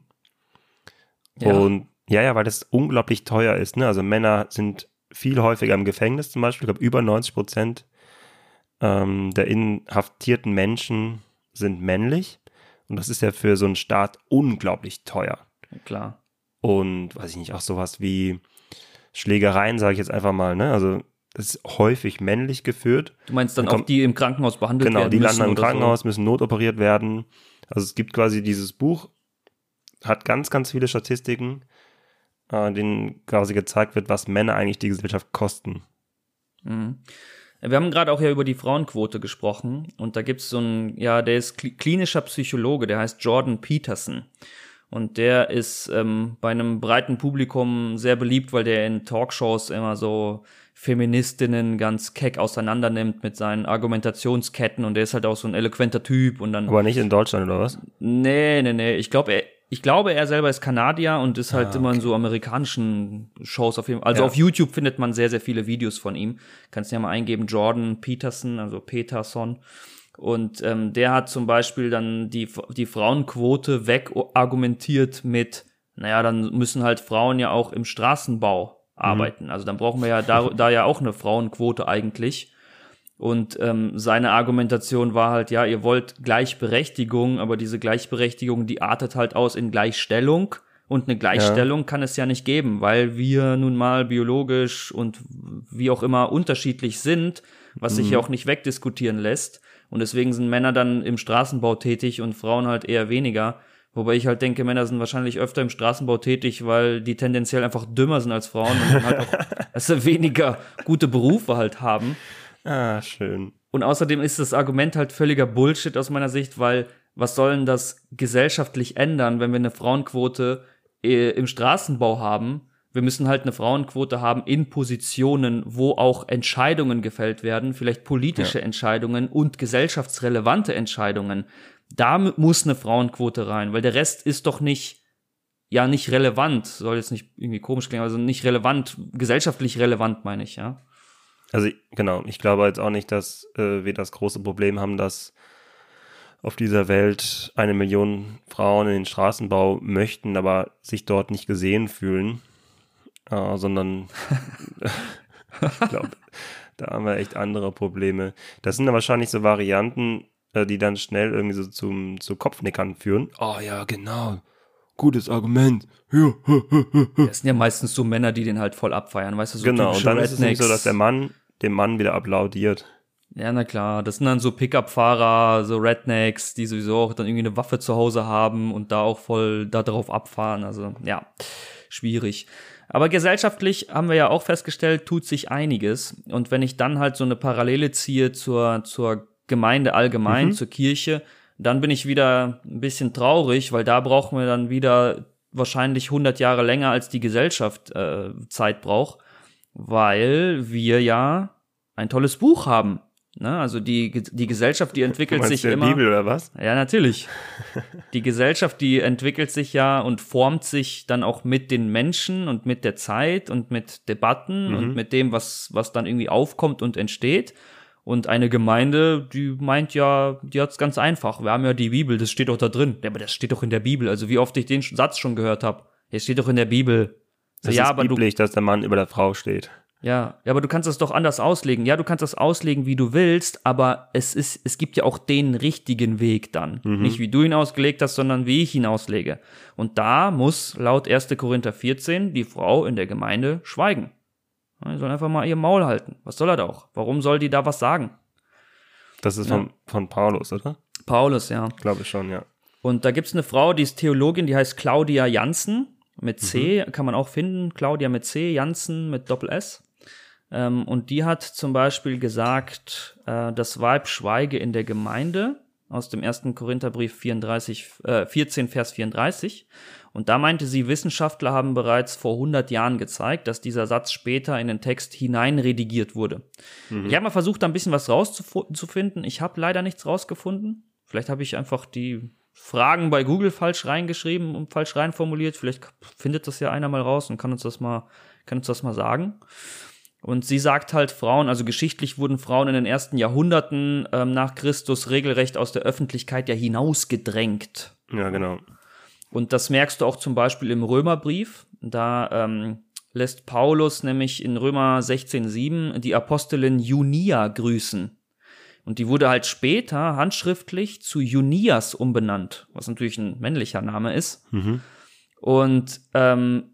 Ja. Und ja, ja, weil das unglaublich teuer ist. Ne? Also Männer sind viel häufiger im Gefängnis zum Beispiel. Ich glaube, über 90 Prozent ähm, der inhaftierten Menschen sind männlich. Und das ist ja für so einen Staat unglaublich teuer. Klar. Und weiß ich nicht, auch sowas wie Schlägereien, sage ich jetzt einfach mal. Ne? Also es ist häufig männlich geführt. Du meinst dann Dann auch kommt- die im Krankenhaus behandelt Genau, werden die müssen landen im Krankenhaus, müssen notoperiert werden. Also es gibt quasi dieses Buch, hat ganz, ganz viele Statistiken, äh, denen quasi gezeigt wird, was Männer eigentlich die Gesellschaft kosten. So. Mhm. Wir haben gerade auch ja über die Frauenquote gesprochen und da gibt's so einen, ja, der ist kli- klinischer Psychologe, der heißt Jordan Peterson. Und der ist ähm, bei einem breiten Publikum sehr beliebt, weil der in Talkshows immer so Feministinnen ganz keck auseinander nimmt mit seinen Argumentationsketten und der ist halt auch so ein eloquenter Typ und dann Aber nicht in Deutschland oder was? Nee, nee, nee. Ich glaube, er, ich glaube, er selber ist Kanadier und ist halt Ah, immer in so amerikanischen Shows auf jeden Fall. Also Ja. auf YouTube findet man sehr, sehr viele Videos von ihm. Kannst ja mal eingeben, Jordan Peterson, also Peterson. Und ähm, der hat zum Beispiel dann die, die Frauenquote wegargumentiert mit, naja, dann müssen halt Frauen ja auch im Straßenbau arbeiten. Also dann brauchen wir ja da, da ja auch eine Frauenquote eigentlich. Und ähm, seine Argumentation war halt, ja, ihr wollt Gleichberechtigung, aber diese Gleichberechtigung, die artet halt aus in Gleichstellung. Und eine Gleichstellung ja. kann es ja nicht geben, weil wir nun mal biologisch und wie auch immer unterschiedlich sind, was mhm. sich ja auch nicht wegdiskutieren lässt. Und deswegen sind Männer dann im Straßenbau tätig und Frauen halt eher weniger. Wobei ich halt denke, Männer sind wahrscheinlich öfter im Straßenbau tätig, weil die tendenziell einfach dümmer sind als Frauen und halt auch also weniger gute Berufe halt haben. Ah, schön. Und außerdem ist das Argument halt völliger Bullshit aus meiner Sicht, weil was soll denn das gesellschaftlich ändern, wenn wir eine Frauenquote äh, im Straßenbau haben? Wir müssen halt eine Frauenquote haben in Positionen, wo auch Entscheidungen gefällt werden, vielleicht politische ja. Entscheidungen und gesellschaftsrelevante Entscheidungen. Da muss eine Frauenquote rein, weil der Rest ist doch nicht, ja, nicht relevant. Soll jetzt nicht irgendwie komisch klingen, also nicht relevant, gesellschaftlich relevant, meine ich, ja. Also, genau, ich glaube jetzt auch nicht, dass äh, wir das große Problem haben, dass auf dieser Welt eine Million Frauen in den Straßenbau möchten, aber sich dort nicht gesehen fühlen, äh, sondern ich glaube, da haben wir echt andere Probleme. Das sind dann wahrscheinlich so Varianten, die dann schnell irgendwie so zum zu Kopfnickern führen. Oh ja, genau. Gutes Argument. Ja. Das sind ja meistens so Männer, die den halt voll abfeiern, weißt du, so Genau, und dann Rednecks. ist es nicht so, dass der Mann dem Mann wieder applaudiert. Ja, na klar. Das sind dann so Pickup-Fahrer, so Rednecks, die sowieso auch dann irgendwie eine Waffe zu Hause haben und da auch voll da drauf abfahren. Also, ja, schwierig. Aber gesellschaftlich haben wir ja auch festgestellt, tut sich einiges. Und wenn ich dann halt so eine Parallele ziehe zur, zur Gemeinde allgemein, mhm. zur Kirche, dann bin ich wieder ein bisschen traurig, weil da brauchen wir dann wieder wahrscheinlich 100 Jahre länger als die Gesellschaft äh, Zeit braucht, weil wir ja ein tolles Buch haben. Ne? Also die, die Gesellschaft, die entwickelt sich immer. Bibel oder was? Ja, natürlich. die Gesellschaft, die entwickelt sich ja und formt sich dann auch mit den Menschen und mit der Zeit und mit Debatten mhm. und mit dem, was, was dann irgendwie aufkommt und entsteht. Und eine Gemeinde, die meint ja, die hat's ganz einfach. Wir haben ja die Bibel, das steht doch da drin. Ja, aber das steht doch in der Bibel. Also wie oft ich den Satz schon gehört habe. Es steht doch in der Bibel. So, das ja, ist aber biblisch, du, dass der Mann über der Frau steht. Ja, ja, aber du kannst das doch anders auslegen. Ja, du kannst das auslegen, wie du willst, aber es ist, es gibt ja auch den richtigen Weg dann. Mhm. Nicht wie du ihn ausgelegt hast, sondern wie ich ihn auslege. Und da muss laut 1. Korinther 14 die Frau in der Gemeinde schweigen. Die soll einfach mal ihr Maul halten. Was soll er da auch? Warum soll die da was sagen? Das ist ja. von, von Paulus, oder? Paulus, ja. Glaube ich schon, ja. Und da gibt's eine Frau, die ist Theologin, die heißt Claudia Janssen. Mit C mhm. kann man auch finden. Claudia mit C, Janssen mit Doppel S. Ähm, und die hat zum Beispiel gesagt, äh, das Weib schweige in der Gemeinde aus dem ersten Korintherbrief 34, äh, 14, Vers 34. Und da meinte sie, Wissenschaftler haben bereits vor 100 Jahren gezeigt, dass dieser Satz später in den Text hineinredigiert wurde. Mhm. Ich habe mal versucht, da ein bisschen was rauszufinden. Ich habe leider nichts rausgefunden. Vielleicht habe ich einfach die Fragen bei Google falsch reingeschrieben und falsch reinformuliert. Vielleicht findet das ja einer mal raus und kann uns das mal, kann uns das mal sagen. Und sie sagt halt, Frauen, also geschichtlich wurden Frauen in den ersten Jahrhunderten ähm, nach Christus regelrecht aus der Öffentlichkeit ja hinausgedrängt. Ja, genau. Und das merkst du auch zum Beispiel im Römerbrief. Da ähm, lässt Paulus nämlich in Römer 16,7 die Apostelin Junia grüßen. Und die wurde halt später handschriftlich zu Junias umbenannt, was natürlich ein männlicher Name ist. Mhm. Und ähm,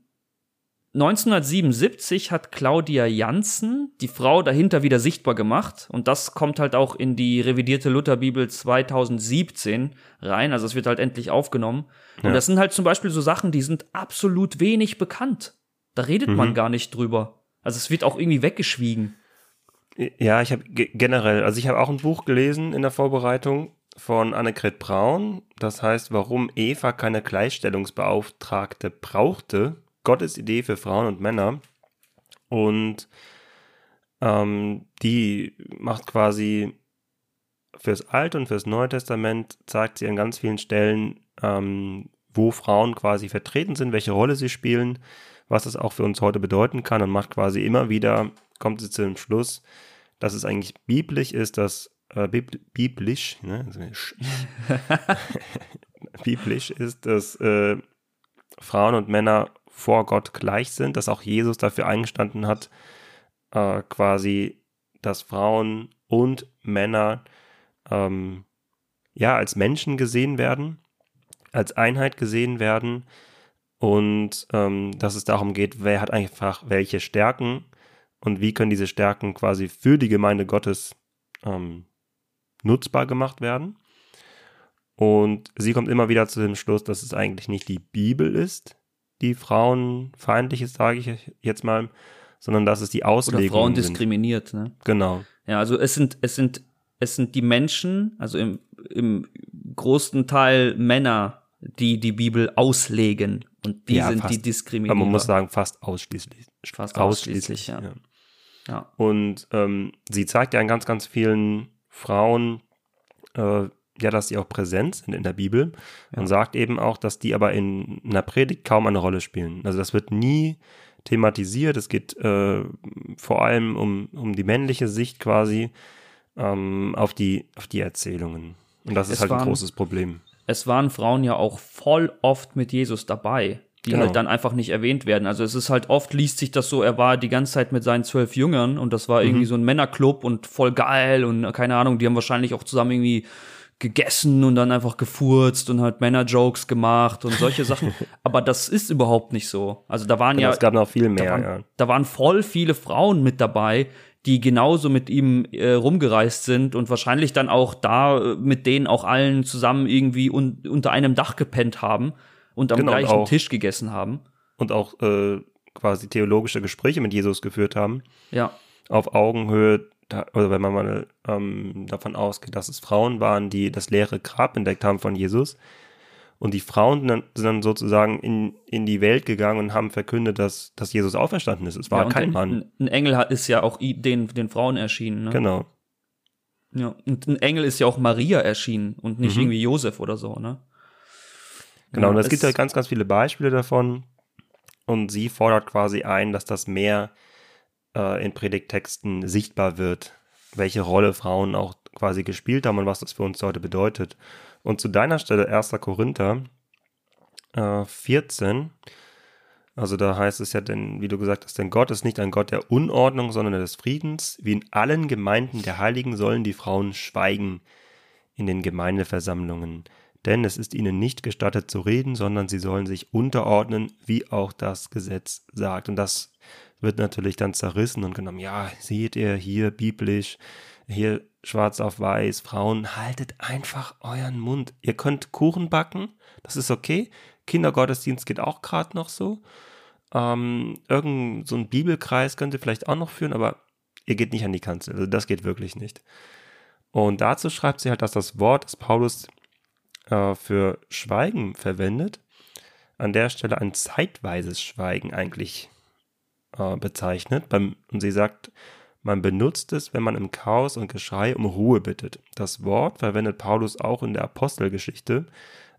1977 hat Claudia Janssen die Frau dahinter wieder sichtbar gemacht und das kommt halt auch in die revidierte Lutherbibel 2017 rein, also es wird halt endlich aufgenommen. Ja. Und das sind halt zum Beispiel so Sachen, die sind absolut wenig bekannt. Da redet mhm. man gar nicht drüber. Also es wird auch irgendwie weggeschwiegen. Ja, ich habe generell, also ich habe auch ein Buch gelesen in der Vorbereitung von Annegret Braun, das heißt, warum Eva keine Gleichstellungsbeauftragte brauchte Gottes Idee für Frauen und Männer. Und ähm, die macht quasi fürs Alte und fürs Neue Testament, zeigt sie an ganz vielen Stellen, ähm, wo Frauen quasi vertreten sind, welche Rolle sie spielen, was das auch für uns heute bedeuten kann und macht quasi immer wieder, kommt sie zu dem Schluss, dass es eigentlich biblisch ist, dass äh, biblisch, ne? Also biblisch ist, dass äh, Frauen und Männer vor Gott gleich sind, dass auch Jesus dafür eingestanden hat, äh, quasi, dass Frauen und Männer ähm, ja als Menschen gesehen werden, als Einheit gesehen werden und ähm, dass es darum geht, wer hat einfach welche Stärken und wie können diese Stärken quasi für die Gemeinde Gottes ähm, nutzbar gemacht werden. Und sie kommt immer wieder zu dem Schluss, dass es eigentlich nicht die Bibel ist, die frauenfeindlich ist, sage ich jetzt mal, sondern dass es die Auslegung Oder Frauen diskriminiert, ne? Genau. Ja, also es sind, es sind, es sind die Menschen, also im, im großen Teil Männer, die die Bibel auslegen und die Ja, sind fast. die diskriminiert. Man muss sagen, fast ausschließlich. Fast ausschließlich, ja. ja. Und ähm, sie zeigt ja an ganz, ganz vielen Frauen, äh, ja, dass sie auch präsent sind in der Bibel und sagt eben auch, dass die aber in einer Predigt kaum eine Rolle spielen. Also das wird nie thematisiert. Es geht äh, vor allem um, um die männliche Sicht quasi ähm, auf, die, auf die Erzählungen. Und das ist Es halt ein waren- großes Problem. es waren Frauen ja auch voll oft mit Jesus dabei, die Genau. halt dann einfach nicht erwähnt werden. Also es ist halt oft liest sich das so, er war die ganze Zeit mit seinen zwölf Jüngern und das war Mhm. irgendwie so ein Männerclub und voll geil und keine Ahnung, die haben wahrscheinlich auch zusammen irgendwie gegessen und dann einfach gefurzt und halt Männerjokes gemacht und solche Sachen. Aber das ist überhaupt nicht so. Also da waren Genau, ja es gab noch viel da mehr, waren, ja. da waren voll viele Frauen mit dabei, die genauso mit ihm äh, rumgereist sind und wahrscheinlich dann auch da äh, mit denen auch allen zusammen irgendwie un unter einem Dach gepennt haben und am Genau, und gleichen auch- Tisch gegessen haben. Und auch äh, quasi theologische Gespräche mit Jesus geführt haben. Ja, auf Augenhöhe, da, oder wenn man mal ähm, davon ausgeht, dass es Frauen waren, die das leere Grab entdeckt haben von Jesus. Und die Frauen sind dann, sind dann sozusagen in, in die Welt gegangen und haben verkündet, dass, dass Jesus auferstanden ist. Es war ja kein ein, Mann. Ein, Engel hat, ist ja auch den, den Frauen erschienen. Ne? Genau. Ja. Und ein Engel ist ja auch Maria erschienen und nicht Mhm. irgendwie Josef oder so. Ne? Genau. Ja, und es gibt halt ganz, ganz viele Beispiele davon. Und sie fordert quasi ein, dass das mehr äh, in Predigttexten sichtbar wird, welche Rolle Frauen auch quasi gespielt haben und was das für uns heute bedeutet. Und zu deiner Stelle 1. Korinther äh, 14, also da heißt es ja, denn, wie du gesagt hast, denn Gott ist nicht ein Gott der Unordnung, sondern des Friedens. Wie in allen Gemeinden der Heiligen sollen die Frauen schweigen in den Gemeindeversammlungen. Denn es ist ihnen nicht gestattet zu reden, sondern sie sollen sich unterordnen, wie auch das Gesetz sagt. Und das wird natürlich dann zerrissen und genommen. Ja, seht ihr hier biblisch, hier schwarz auf weiß, Frauen, haltet einfach euren Mund. Ihr könnt Kuchen backen, das ist okay. Kindergottesdienst geht auch gerade noch so. Ähm, irgend so ein Bibelkreis könnt ihr vielleicht auch noch führen, aber ihr geht nicht an die Kanzel. Also das geht wirklich nicht. Und dazu schreibt sie halt, dass das Wort, das Paulus äh, für Schweigen verwendet, an der Stelle ein zeitweises Schweigen eigentlich äh, bezeichnet. Beim, und sie sagt, man benutzt es, wenn man im Chaos und Geschrei um Ruhe bittet. Das Wort verwendet Paulus auch in der Apostelgeschichte,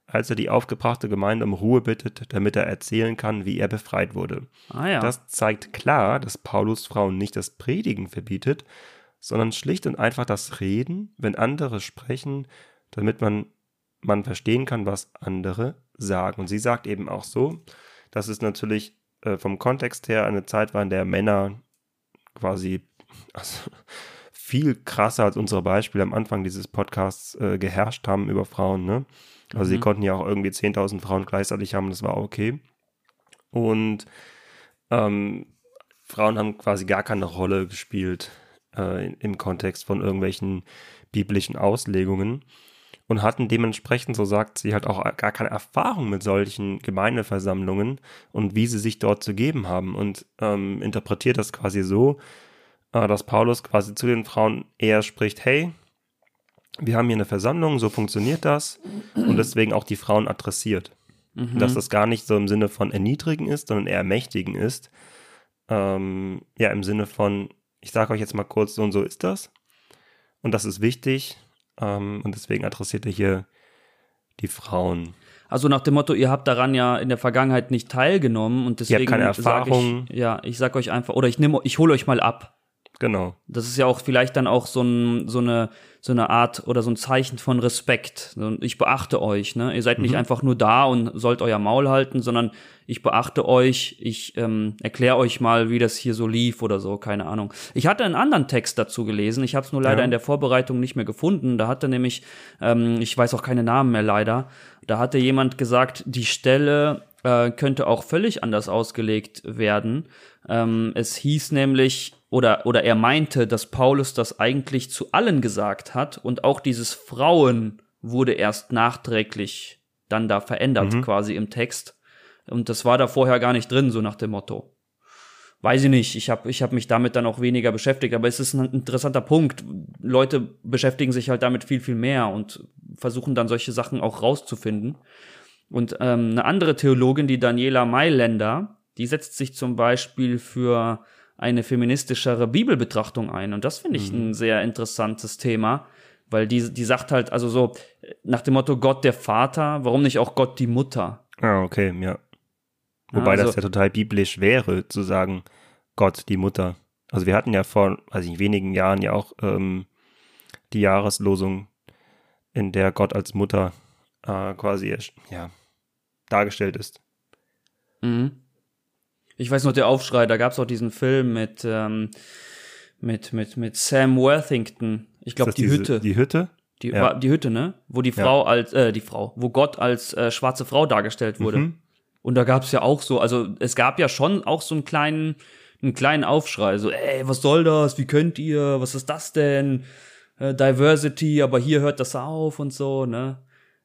als er die aufgebrachte Gemeinde um Ruhe bittet, damit er erzählen kann, wie er befreit wurde. Ah ja. Das zeigt klar, dass Paulus Frauen nicht das Predigen verbietet, sondern schlicht und einfach das Reden, wenn andere sprechen, damit man, man verstehen kann, was andere sagen. Und sie sagt eben auch so, dass es natürlich äh, vom Kontext her eine Zeit war, in der Männer quasi also, viel krasser als unsere Beispiele am Anfang dieses Podcasts äh, geherrscht haben über Frauen. Ne? Also sie Mhm. konnten ja auch irgendwie 10.000 Frauen gleichzeitig haben, das war okay. Und ähm, Frauen haben quasi gar keine Rolle gespielt äh, im Kontext von irgendwelchen biblischen Auslegungen und hatten dementsprechend, so sagt sie, halt auch gar keine Erfahrung mit solchen Gemeindeversammlungen und wie sie sich dort zu geben haben und ähm, interpretiert das quasi so, äh, dass Paulus quasi zu den Frauen eher spricht, hey, wir haben hier eine Versammlung, so funktioniert das und deswegen auch die Frauen adressiert. Mhm. Dass das gar nicht so im Sinne von erniedrigen ist, sondern eher ermächtigen ist. Ähm, ja, im Sinne von, ich sage euch jetzt mal kurz, so und so ist das. Und das ist wichtig. Ähm, und deswegen adressiert er hier die Frauen. Also nach dem Motto, ihr habt daran ja in der Vergangenheit nicht teilgenommen und deswegen keine sag Erfahrung. ich, ja, ich sag euch einfach, oder ich nehme, ich hole euch mal ab. Genau. Das ist ja auch vielleicht dann auch so, ein, so, eine, so eine Art oder so ein Zeichen von Respekt. Ich beachte euch, ne? Ihr seid nicht einfach nur da und sollt euer Maul halten, sondern ich beachte euch, ich ähm, erkläre euch mal, wie das hier so lief oder so, keine Ahnung. Ich hatte einen anderen Text dazu gelesen, ich habe es nur leider Ja. in der Vorbereitung nicht mehr gefunden. Da hatte nämlich, ähm, ich weiß auch keine Namen mehr leider, da hatte jemand gesagt, die Stelle äh, könnte auch völlig anders ausgelegt werden. Ähm, es hieß nämlich, oder, oder er meinte, dass Paulus das eigentlich zu allen gesagt hat und auch dieses Frauen wurde erst nachträglich dann da verändert, mhm. quasi im Text. Und das war da vorher gar nicht drin, so nach dem Motto. Weiß ich nicht, ich habe ich hab mich damit dann auch weniger beschäftigt, aber es ist ein interessanter Punkt. Leute beschäftigen sich halt damit viel, viel mehr und versuchen dann solche Sachen auch rauszufinden. Und ähm, eine andere Theologin, die Daniela Mailänder, die setzt sich zum Beispiel für eine feministischere Bibelbetrachtung ein. Und das finde ich mhm. ein sehr interessantes Thema, weil die, die sagt halt, also so nach dem Motto Gott der Vater, warum nicht auch Gott die Mutter? Ah, okay, ja. Wobei also, das ja total biblisch wäre, zu sagen, Gott die Mutter. Also wir hatten ja vor, weiß ich, wenigen Jahren ja auch ähm, die Jahreslosung, in der Gott als Mutter äh, quasi ja, dargestellt ist. Mhm. Ich weiß noch, der Aufschrei, da gab es auch diesen Film mit, ähm, mit, mit, mit Sam Worthington. Ich glaube, die diese, Hütte. Die Hütte? Die, ja. die Hütte, ne? Wo die Frau ja. als, äh, die Frau, wo Gott als äh, schwarze Frau dargestellt wurde. Mhm. Und da gab es ja auch so, also es gab ja schon auch so einen kleinen, einen kleinen Aufschrei, so, ey, was soll das? Wie könnt ihr? Was ist das denn? Äh, Diversity, aber hier hört das auf und so, ne?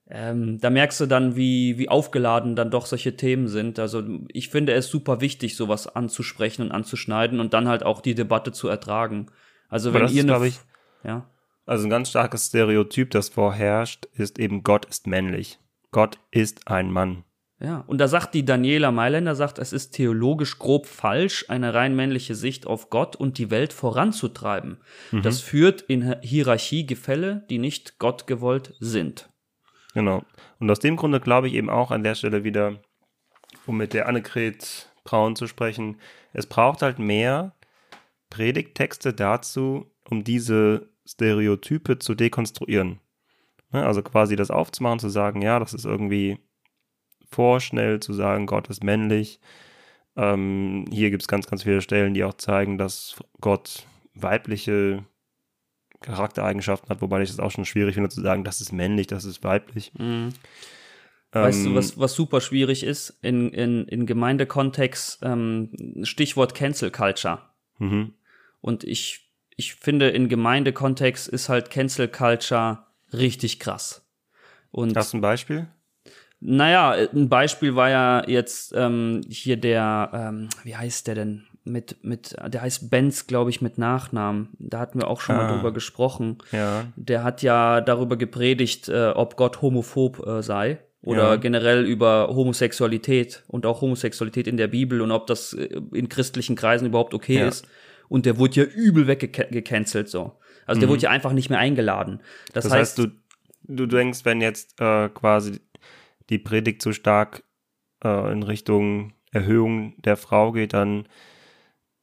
Ähm, da merkst du dann, wie, wie aufgeladen dann doch solche Themen sind. Also ich finde es super wichtig, sowas anzusprechen und anzuschneiden und dann halt auch die Debatte zu ertragen. Also wenn ihr ist, ich, ja. Also ein ganz starkes Stereotyp, das vorherrscht, ist eben Gott ist männlich. Gott ist ein Mann. Ja, und da sagt die Daniela Mailänder, sagt, es ist theologisch grob falsch, eine rein männliche Sicht auf Gott und die Welt voranzutreiben. Mhm. Das führt in Hierarchiegefälle, die nicht Gott gewollt sind. Genau. Und aus dem Grunde glaube ich eben auch an der Stelle wieder, um mit der Annegret Braun zu sprechen, es braucht halt mehr Predigttexte dazu, um diese Stereotype zu dekonstruieren. Ne, also quasi das aufzumachen, zu sagen, ja, das ist irgendwie vorschnell, zu sagen, Gott ist männlich. Ähm, hier gibt es ganz, ganz viele Stellen, die auch zeigen, dass Gott weibliche Charaktereigenschaften hat, wobei ich es auch schon schwierig finde zu sagen, das ist männlich, das ist weiblich. Mhm. Weißt ähm, du, was, was super schwierig ist in, in, in Gemeindekontext, ähm, Stichwort Cancel Culture. Mhm. Und ich, ich finde, in Gemeindekontext ist halt Cancel Culture richtig krass. Und Hast du ein Beispiel? Naja, ein Beispiel war ja jetzt ähm, hier der, ähm, wie heißt der denn? Mit, mit, der heißt Benz, glaube ich, mit Nachnamen. Da hatten wir auch schon ah, mal drüber gesprochen. Ja. Der hat ja darüber gepredigt, äh, ob Gott homophob äh, sei oder ja. generell über Homosexualität und auch Homosexualität in der Bibel und ob das äh, in christlichen Kreisen überhaupt okay ja. ist. Und der wurde ja übel weggecancelt so. Also der mhm. wurde ja einfach nicht mehr eingeladen. Das, das heißt, heißt, du, du denkst, wenn jetzt äh, quasi die Predigt zu stark äh, in Richtung Erhöhung der Frau geht, dann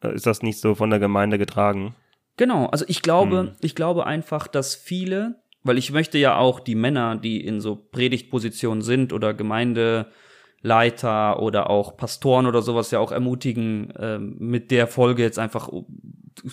ist das nicht so von der Gemeinde getragen. Genau, also ich glaube, hm. ich glaube einfach, dass viele, weil ich möchte ja auch die Männer, die in so Predigtpositionen sind oder Gemeindeleiter oder auch Pastoren oder sowas ja auch ermutigen, äh, mit der Folge jetzt einfach,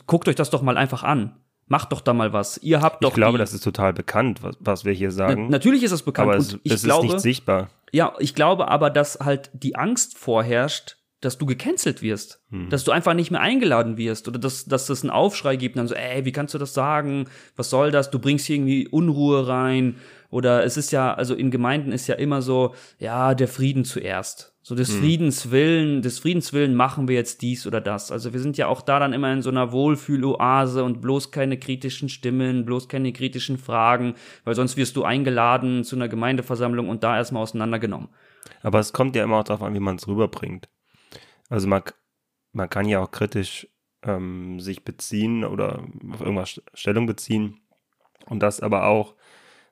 guckt euch das doch mal einfach an. Macht doch da mal was. Ihr habt doch. Ich glaube, das ist total bekannt, was, was wir hier sagen. Na, natürlich ist das bekannt. Aber es, es glaube, ist nicht sichtbar. Ja, ich glaube aber, dass halt die Angst vorherrscht, dass du gecancelt wirst, hm. dass du einfach nicht mehr eingeladen wirst oder dass, dass es einen Aufschrei gibt und dann so, ey, wie kannst du das sagen? Was soll das? Du bringst hier irgendwie Unruhe rein oder es ist ja, also in Gemeinden ist ja immer so, ja, der Frieden zuerst. So des hm. Friedens willen, des Friedens willen machen wir jetzt dies oder das. Also wir sind ja auch da dann immer in so einer Wohlfühloase und bloß keine kritischen Stimmen, bloß keine kritischen Fragen, weil sonst wirst du eingeladen zu einer Gemeindeversammlung und da erstmal auseinandergenommen. Aber es kommt ja immer auch darauf an, wie man es rüberbringt. Also man, man kann ja auch kritisch ähm, sich beziehen oder auf irgendwas Stellung beziehen und das aber auch,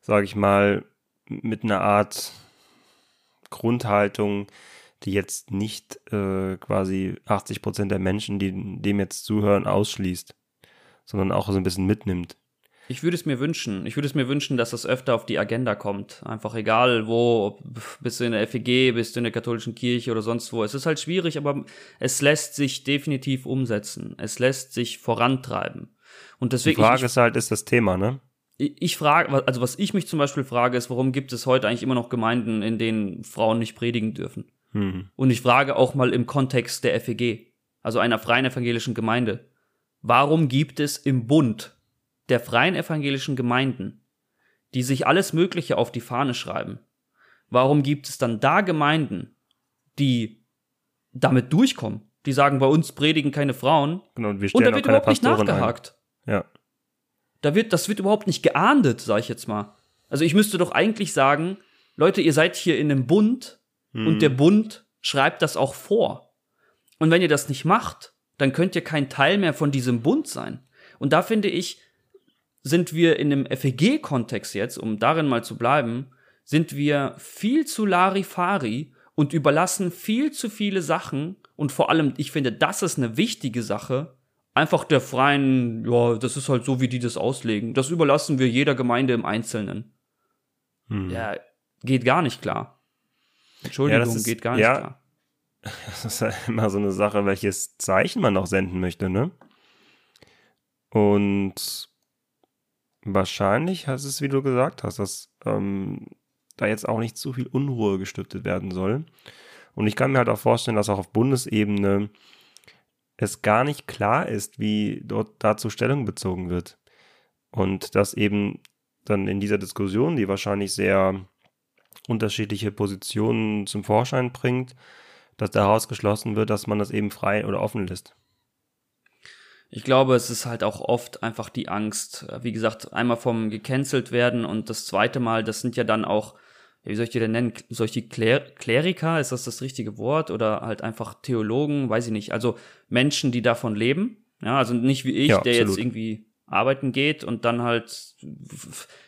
sage ich mal, mit einer Art Grundhaltung, die jetzt nicht äh, quasi 80 Prozent der Menschen, die dem jetzt zuhören, ausschließt, sondern auch so ein bisschen mitnimmt. Ich würde es mir wünschen. Ich würde es mir wünschen, dass das öfter auf die Agenda kommt. Einfach egal wo, bist du in der FEG, bist du in der katholischen Kirche oder sonst wo. Es ist halt schwierig, aber es lässt sich definitiv umsetzen. Es lässt sich vorantreiben. Und deswegen. Die Frage ich, ist halt, ist das Thema, ne? ich frage, also was ich mich zum Beispiel frage, ist, warum gibt es heute eigentlich immer noch Gemeinden, in denen Frauen nicht predigen dürfen? Hm. Und ich frage auch mal im Kontext der FEG, also einer freien evangelischen Gemeinde, warum gibt es im Bund der freien evangelischen Gemeinden, die sich alles Mögliche auf die Fahne schreiben, warum gibt es dann da Gemeinden, die damit durchkommen? Die sagen, bei uns predigen keine Frauen. Genau, und, wir und da wird überhaupt nicht nachgehakt. Ein. Ja. Da wird, das wird überhaupt nicht geahndet, sag ich jetzt mal. Also ich müsste doch eigentlich sagen, Leute, ihr seid hier in einem Bund hm. und der Bund schreibt das auch vor. Und wenn ihr das nicht macht, dann könnt ihr kein Teil mehr von diesem Bund sein. Und da finde ich, sind wir in einem FEG-Kontext jetzt, um darin mal zu bleiben, sind wir viel zu Larifari und überlassen viel zu viele Sachen und vor allem, ich finde, das ist eine wichtige Sache, einfach der freien, ja, das ist halt so, wie die das auslegen. Das überlassen wir jeder Gemeinde im Einzelnen. Hm. Ja, geht gar nicht klar. Entschuldigung, ja, ist, geht gar nicht ja, klar. Das ist ja immer so eine Sache, welches Zeichen man noch senden möchte, ne? Und wahrscheinlich hast es, wie du gesagt hast, dass ähm, da jetzt auch nicht zu viel Unruhe gestiftet werden soll. Und ich kann mir halt auch vorstellen, dass auch auf Bundesebene es gar nicht klar ist, wie dort dazu Stellung bezogen wird. Und dass eben dann in dieser Diskussion, die wahrscheinlich sehr unterschiedliche Positionen zum Vorschein bringt, dass daraus geschlossen wird, dass man das eben frei oder offen lässt. Ich glaube, es ist halt auch oft einfach die Angst, wie gesagt, einmal vom gecancelt werden und das zweite Mal, das sind ja dann auch, wie soll ich die denn nennen, solche Klär Kleriker, ist das das richtige Wort? Oder halt einfach Theologen, weiß ich nicht. Also Menschen, die davon leben. Ja, also nicht wie ich, ja, der jetzt irgendwie arbeiten geht und dann halt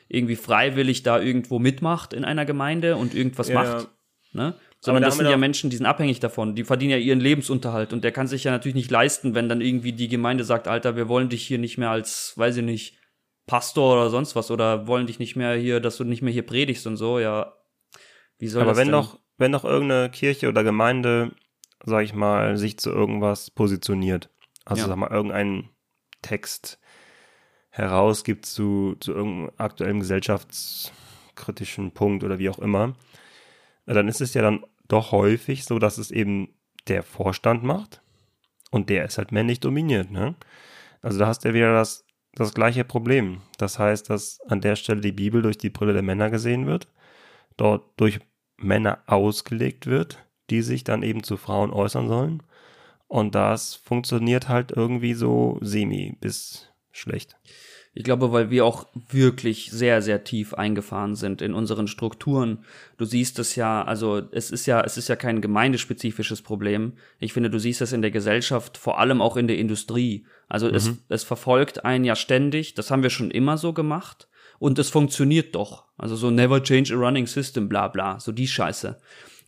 irgendwie freiwillig da irgendwo mitmacht in einer Gemeinde und irgendwas ja, macht. Ne? Sondern das sind ja Menschen, die sind abhängig davon. Die verdienen ja ihren Lebensunterhalt und der kann sich ja natürlich nicht leisten, wenn dann irgendwie die Gemeinde sagt, Alter, wir wollen dich hier nicht mehr als, weiß ich nicht, Pastor oder sonst was oder wollen dich nicht mehr hier, dass du nicht mehr hier predigst und so, ja. Wie soll Aber das wenn denn? doch, wenn doch irgendeine Kirche oder Gemeinde, sag ich mal, sich zu irgendwas positioniert, also ja. sag mal, irgendeinen Text herausgibt zu, zu irgendeinem aktuellen gesellschaftskritischen Punkt oder wie auch immer, dann ist es ja dann doch häufig so, dass es eben der Vorstand macht und der ist halt männlich dominiert. Ne? Also da hast du ja wieder das, das gleiche Problem. Das heißt, dass an der Stelle die Bibel durch die Brille der Männer gesehen wird, dort durch Männer ausgelegt wird, die sich dann eben zu Frauen äußern sollen. Und das funktioniert halt irgendwie so semi bis schlecht. Ich glaube, weil wir auch wirklich sehr, sehr tief eingefahren sind in unseren Strukturen. Du siehst es ja, also es ist ja, es ist ja kein gemeindespezifisches Problem. Ich finde, du siehst es in der Gesellschaft, vor allem auch in der Industrie. Also mhm. es, es verfolgt einen ja ständig. Das haben wir schon immer so gemacht. Und es funktioniert doch. Also so never change a running system, bla bla. So die Scheiße.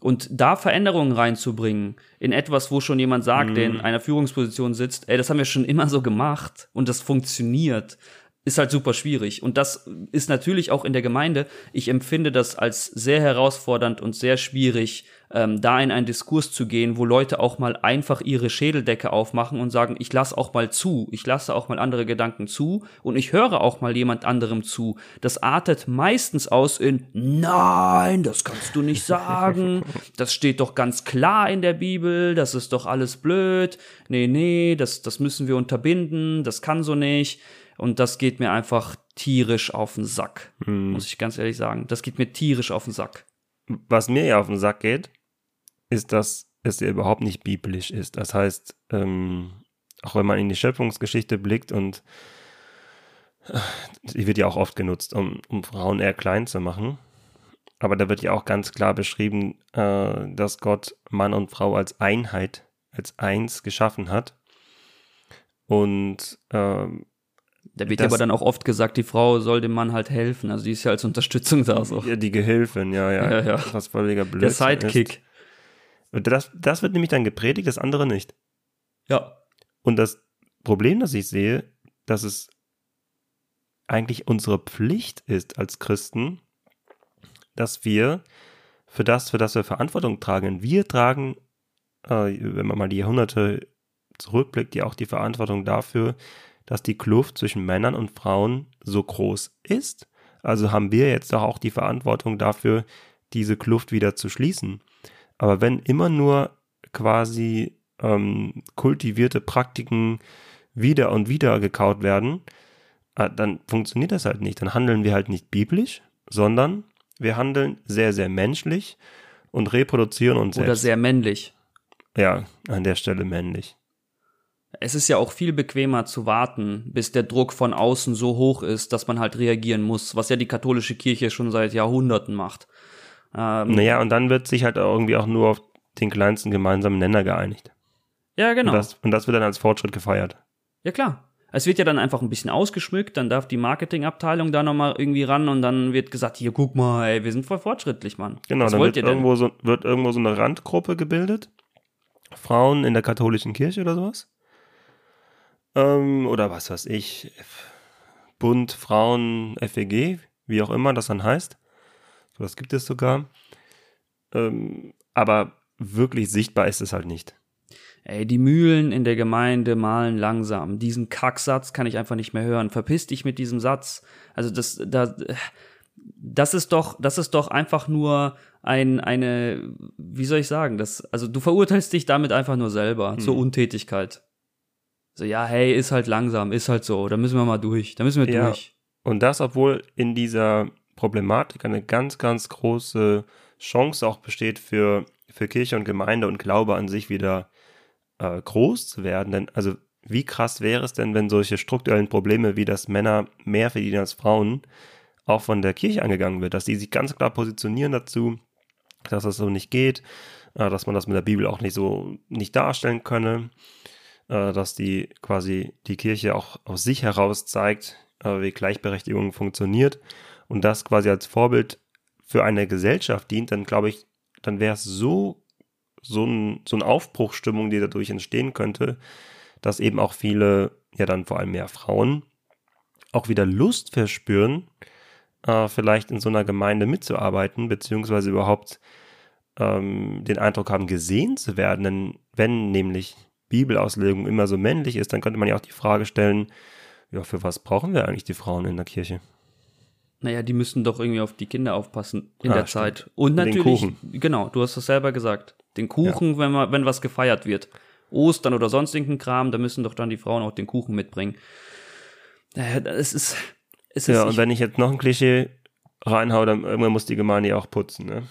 Und da Veränderungen reinzubringen in etwas, wo schon jemand sagt, mm. der in mhm. einer Führungsposition sitzt, ey, das haben wir schon immer so gemacht und das funktioniert, ist halt super schwierig. Und das ist natürlich auch in der Gemeinde. Ich empfinde das als sehr herausfordernd und sehr schwierig, ähm, da in einen Diskurs zu gehen, wo Leute auch mal einfach ihre Schädeldecke aufmachen und sagen, ich lasse auch mal zu, ich lasse auch mal andere Gedanken zu und ich höre auch mal jemand anderem zu. Das artet meistens aus in, nein, das kannst du nicht sagen, das steht doch ganz klar in der Bibel, das ist doch alles blöd, nee, nee, das, das müssen wir unterbinden, das kann so nicht. Und das geht mir einfach tierisch auf den Sack, hm. muss ich ganz ehrlich sagen. Das geht mir tierisch auf den Sack. Was mir ja auf den Sack geht, ist, dass es ja überhaupt nicht biblisch ist. Das heißt, ähm, auch wenn man in die Schöpfungsgeschichte blickt und äh, die wird ja auch oft genutzt, um, um Frauen eher klein zu machen. Aber da wird ja auch ganz klar beschrieben, äh, dass Gott Mann und Frau als Einheit, als eins geschaffen hat. Und ähm, da wird ja aber dann auch oft gesagt, die Frau soll dem Mann halt helfen. Also die ist ja als Unterstützung da so. Ja, die Gehilfin, ja, ja. ja, ja. Was völliger Blödsinn Der Sidekick. Ist. Das, das wird nämlich dann gepredigt, das andere nicht. Ja. Und das Problem, das ich sehe, dass es eigentlich unsere Pflicht ist als Christen, dass wir für das, für das wir Verantwortung tragen, wir tragen, äh, wenn man mal die Jahrhunderte zurückblickt, ja auch die Verantwortung dafür, dass die Kluft zwischen Männern und Frauen so groß ist. Also haben wir jetzt doch auch die Verantwortung dafür, diese Kluft wieder zu schließen. aber wenn immer nur quasi ähm, kultivierte Praktiken wieder und wieder gekaut werden, äh, dann funktioniert das halt nicht. Dann handeln wir halt nicht biblisch, sondern wir handeln sehr, sehr menschlich und reproduzieren uns Oder selbst. sehr männlich. Ja, an der Stelle männlich. Es ist ja auch viel bequemer zu warten, bis der Druck von außen so hoch ist, dass man halt reagieren muss, was ja die katholische Kirche schon seit Jahrhunderten macht. Ähm, Naja, und dann wird sich halt irgendwie auch nur auf den kleinsten gemeinsamen Nenner geeinigt. ja, genau. Und, das, und das wird dann als Fortschritt gefeiert. Ja, klar. Es wird ja dann einfach ein bisschen ausgeschmückt, dann darf die Marketingabteilung da nochmal irgendwie ran und dann wird gesagt, hier, guck mal, ey, wir sind voll fortschrittlich, Mann. Genau, Was dann wollt wird ihr denn? irgendwo, so, wird irgendwo so eine Randgruppe gebildet. Frauen in der katholischen Kirche oder sowas. Ähm, oder was weiß ich. Bund, Frauen, FEG, wie auch immer das dann heißt. So, das gibt es sogar. Ähm, aber wirklich sichtbar ist es halt nicht. Ey, die Mühlen in der Gemeinde malen langsam. Diesen Kacksatz kann ich einfach nicht mehr hören. Verpiss dich mit diesem Satz. Also das, da, das ist doch, das ist doch einfach nur ein, eine, wie soll ich sagen, das, also du verurteilst dich damit einfach nur selber zur Untätigkeit. So, ja, hey, ist halt langsam, ist halt so, da müssen wir mal durch, da müssen wir Ja. durch. Und das, obwohl in dieser Problematik eine ganz, ganz große Chance auch besteht für, für Kirche und Gemeinde und Glaube an sich wieder äh, groß zu werden. Denn, also, wie krass wäre es denn, wenn solche strukturellen Probleme wie dass Männer mehr verdienen als Frauen auch von der Kirche angegangen wird, dass die sich ganz klar positionieren dazu, dass das so nicht geht, äh, dass man das mit der Bibel auch nicht so nicht darstellen könne, äh, dass die quasi die Kirche auch aus sich heraus zeigt, äh, wie Gleichberechtigung funktioniert und das quasi als Vorbild für eine Gesellschaft dient, dann glaube ich, dann wäre es so so ein so eine Aufbruchstimmung, die dadurch entstehen könnte, dass eben auch viele, ja dann vor allem mehr Frauen, auch wieder Lust verspüren, äh, vielleicht in so einer Gemeinde mitzuarbeiten, beziehungsweise überhaupt ähm, den Eindruck haben, gesehen zu werden. Denn wenn nämlich Bibelauslegung immer so männlich ist, dann könnte man ja auch die Frage stellen, ja, für was brauchen wir eigentlich die Frauen in der Kirche? Naja, die müssen doch irgendwie auf die Kinder aufpassen in Ah, der stimmt. Zeit. Und Den natürlich, Kuchen. genau, du hast es selber gesagt. Den Kuchen, wenn, man, wenn was gefeiert wird. Ostern oder sonst irgendein Kram, da müssen doch dann die Frauen auch den Kuchen mitbringen. Es ist, es ist, Ja, und ich, wenn ich jetzt noch ein Klischee reinhaue, dann irgendwann muss die Gemeinde ja auch putzen, ne?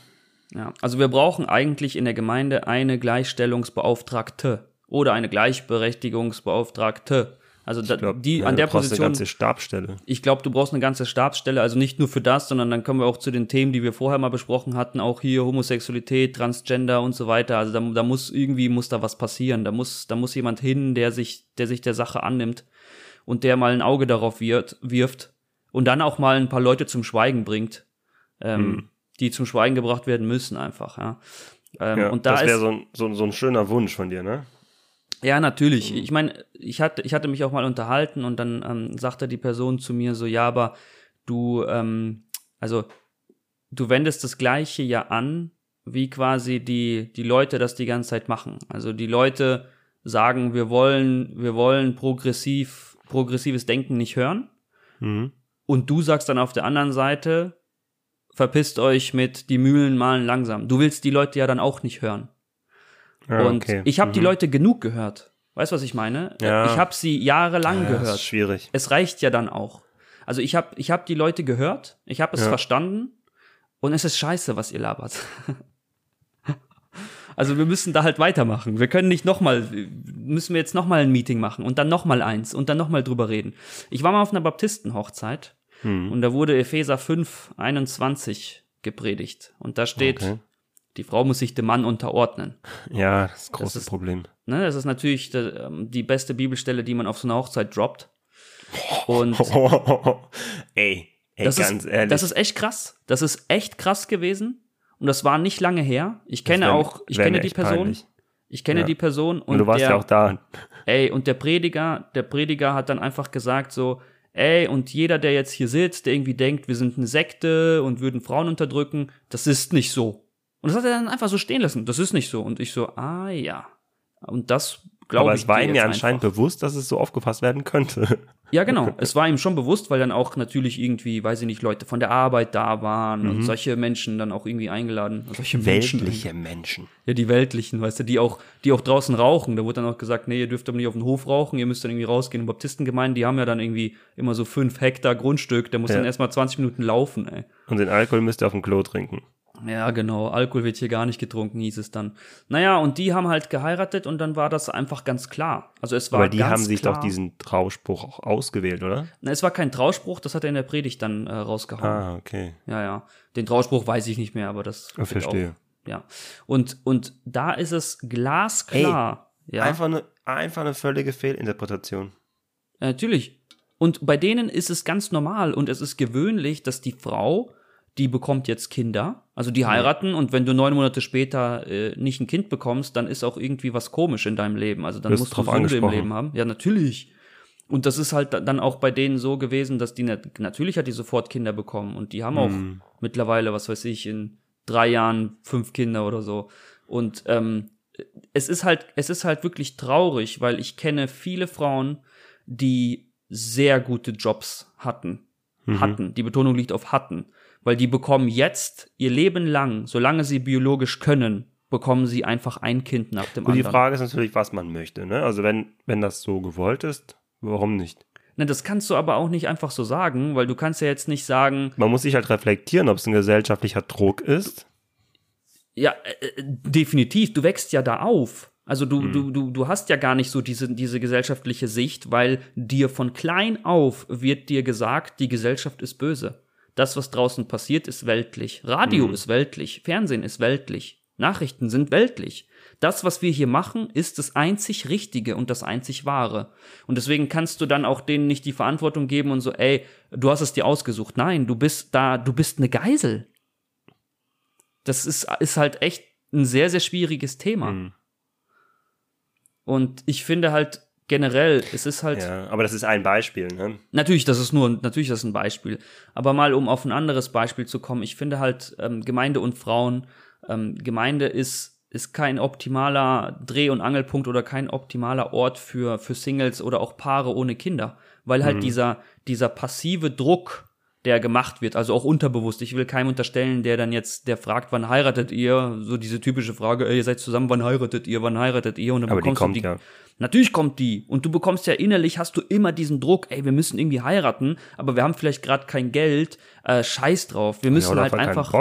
ja, also wir brauchen eigentlich in der Gemeinde eine Gleichstellungsbeauftragte oder eine Gleichberechtigungsbeauftragte. Also da, glaub, die ja, an du der brauchst Position. Eine ganze Stabsstelle. Ich glaube, du brauchst eine ganze Stabsstelle, also nicht nur für das, sondern dann kommen wir auch zu den Themen, die wir vorher mal besprochen hatten, auch hier Homosexualität, Transgender und so weiter. Also da, da muss irgendwie muss da was passieren. Da muss da muss jemand hin, der sich der sich der Sache annimmt und der mal ein Auge darauf wird, wirft und dann auch mal ein paar Leute zum Schweigen bringt, ähm, Hm. die zum Schweigen gebracht werden müssen einfach. Ja. Ähm, Ja, und da das wäre so ein, so, so ein schöner Wunsch von dir, ne? Ja, natürlich. Ich meine, ich hatte, ich hatte mich auch mal unterhalten und dann ähm, sagte die Person zu mir so, ja, aber du, ähm, also du wendest das Gleiche ja an, wie quasi die, die Leute das die ganze Zeit machen. Also die Leute sagen, wir wollen, wir wollen progressiv, progressives Denken nicht hören. Mhm. Und du sagst dann auf der anderen Seite, verpisst euch mit die Mühlen malen langsam. Du willst die Leute ja dann auch nicht hören. Ja, Und okay. ich habe die Mhm. Leute genug gehört. Weißt du, was ich meine? Ja. Ich habe sie jahrelang Ja, Das ist gehört. schwierig. Es reicht ja dann auch. Also ich habe ich hab die Leute gehört, ich habe es verstanden und es ist scheiße, was ihr labert. Also wir müssen da halt weitermachen. Wir können nicht nochmal, müssen wir jetzt nochmal ein Meeting machen und dann nochmal eins und dann nochmal drüber reden. Ich war mal auf einer Baptistenhochzeit Hm. und da wurde Epheser 5, 21 gepredigt. Und da steht, Okay. Die Frau muss sich dem Mann unterordnen. Ja, das ist ein großes ist- Problem. Ne, das ist natürlich der, ähm, die beste Bibelstelle, die man auf so einer Hochzeit droppt. Und ey, ey, das, ganz ist, ehrlich. das ist echt krass. Das ist echt krass gewesen. Und das war nicht lange her. Ich kenne wär- auch, ich kenne die Person. peinlich. Ich kenne Ja. die Person und, und du warst der, ja auch da. ey, und der Prediger, der Prediger hat dann einfach gesagt so, ey, und jeder, der jetzt hier sitzt, der irgendwie denkt, wir sind eine Sekte und würden Frauen unterdrücken, das ist nicht so. Und das hat er dann einfach so stehen lassen. Das ist nicht so. Und ich so, ah ja. Und das, glaube Aber ich es war ihm ja anscheinend einfach. bewusst, dass es so aufgefasst werden könnte. Ja, genau. Es war ihm schon bewusst, weil dann auch natürlich irgendwie, weiß ich nicht, Leute von der Arbeit da waren Mhm. und solche Menschen dann auch irgendwie eingeladen. Solche Menschen. Weltliche Menschen. Ja, die weltlichen, weißt du, die auch, die auch draußen rauchen. Da wurde dann auch gesagt, nee, ihr dürft aber nicht auf den Hof rauchen, ihr müsst dann irgendwie rausgehen. Und Baptistengemeinden, die haben ja dann irgendwie immer so fünf Hektar Grundstück, da muss Ja. dann erstmal 20 Minuten laufen, ey. Und den Alkohol müsst ihr auf dem Klo trinken. Ja, genau. Alkohol wird hier gar nicht getrunken, hieß es dann. Naja, und die haben halt geheiratet und dann war das einfach ganz klar. Also es war Aber die haben sich klar, doch diesen Trauspruch auch ausgewählt, oder? Na, es war kein Trauspruch, das hat er in der Predigt dann äh, rausgehauen. Ah, okay. Ja, ja. Den Trauspruch weiß ich nicht mehr, aber das. Ich wird verstehe. Auch, ja. Und, und da ist es glasklar. ja. Einfach, eine, einfach eine völlige Fehlinterpretation. Ja, natürlich. Und bei denen ist es ganz normal und es ist gewöhnlich, dass die Frau, die bekommt jetzt Kinder, also die heiraten und wenn du neun Monate später äh, nicht ein Kind bekommst, dann ist auch irgendwie was komisch in deinem Leben. Also dann musst du drauf Sünde im. Leben haben. Ja, natürlich. Und das ist halt dann auch bei denen so gewesen, dass die nat- natürlich hat die sofort Kinder bekommen und die haben auch Mhm. mittlerweile, was weiß ich, in drei Jahren fünf Kinder oder so. Und ähm, es ist halt, es ist halt wirklich traurig, weil ich kenne viele Frauen, die sehr gute Jobs hatten. Mhm. Hatten. Die Betonung liegt auf hatten. Weil die bekommen jetzt ihr Leben lang, solange sie biologisch können, bekommen sie einfach ein Kind nach dem Und die anderen. Frage ist natürlich, was man möchte. Ne? Also wenn, wenn das so gewollt ist, warum nicht? Na, das kannst du aber auch nicht einfach so sagen, weil du kannst ja jetzt nicht sagen, Man muss sich halt reflektieren, ob es ein gesellschaftlicher Druck ist. Ja, äh, äh, definitiv. Du wächst ja da auf. Also du, Mhm. du, du, du hast ja gar nicht so diese, diese gesellschaftliche Sicht, weil dir von klein auf wird dir gesagt, die Gesellschaft ist böse. Das, was draußen passiert, ist weltlich. Radio Mhm. ist weltlich. Fernsehen ist weltlich. Nachrichten sind weltlich. Das, was wir hier machen, ist das einzig Richtige und das einzig Wahre. Und deswegen kannst du dann auch denen nicht die Verantwortung geben und so, ey, du hast es dir ausgesucht. Nein, du bist da, du bist eine Geisel. Das ist, ist halt echt ein sehr, sehr schwieriges Thema. Mhm. Und ich finde halt generell, es ist halt, Ja, aber das ist ein Beispiel. Ne? natürlich, das ist nur, natürlich, das ist ein Beispiel. Aber mal, um auf ein anderes Beispiel zu kommen, ich finde halt, ähm, Gemeinde und Frauen, ähm, Gemeinde ist, ist kein optimaler Dreh- und Angelpunkt oder kein optimaler Ort für, für Singles oder auch Paare ohne Kinder. Weil halt dieser, dieser passive Druck, der gemacht wird, also auch unterbewusst. Ich will keinem unterstellen, der dann jetzt, der fragt, wann heiratet ihr? So diese typische Frage, ey, ihr seid zusammen, wann heiratet ihr? Wann heiratet ihr? Und dann Aber die bekommst du kommt die, ja. Natürlich kommt die. Und du bekommst ja innerlich, hast du immer diesen Druck, ey, wir müssen irgendwie heiraten, aber wir haben vielleicht gerade kein Geld, äh, scheiß drauf. Wir Ja, müssen oder halt einfach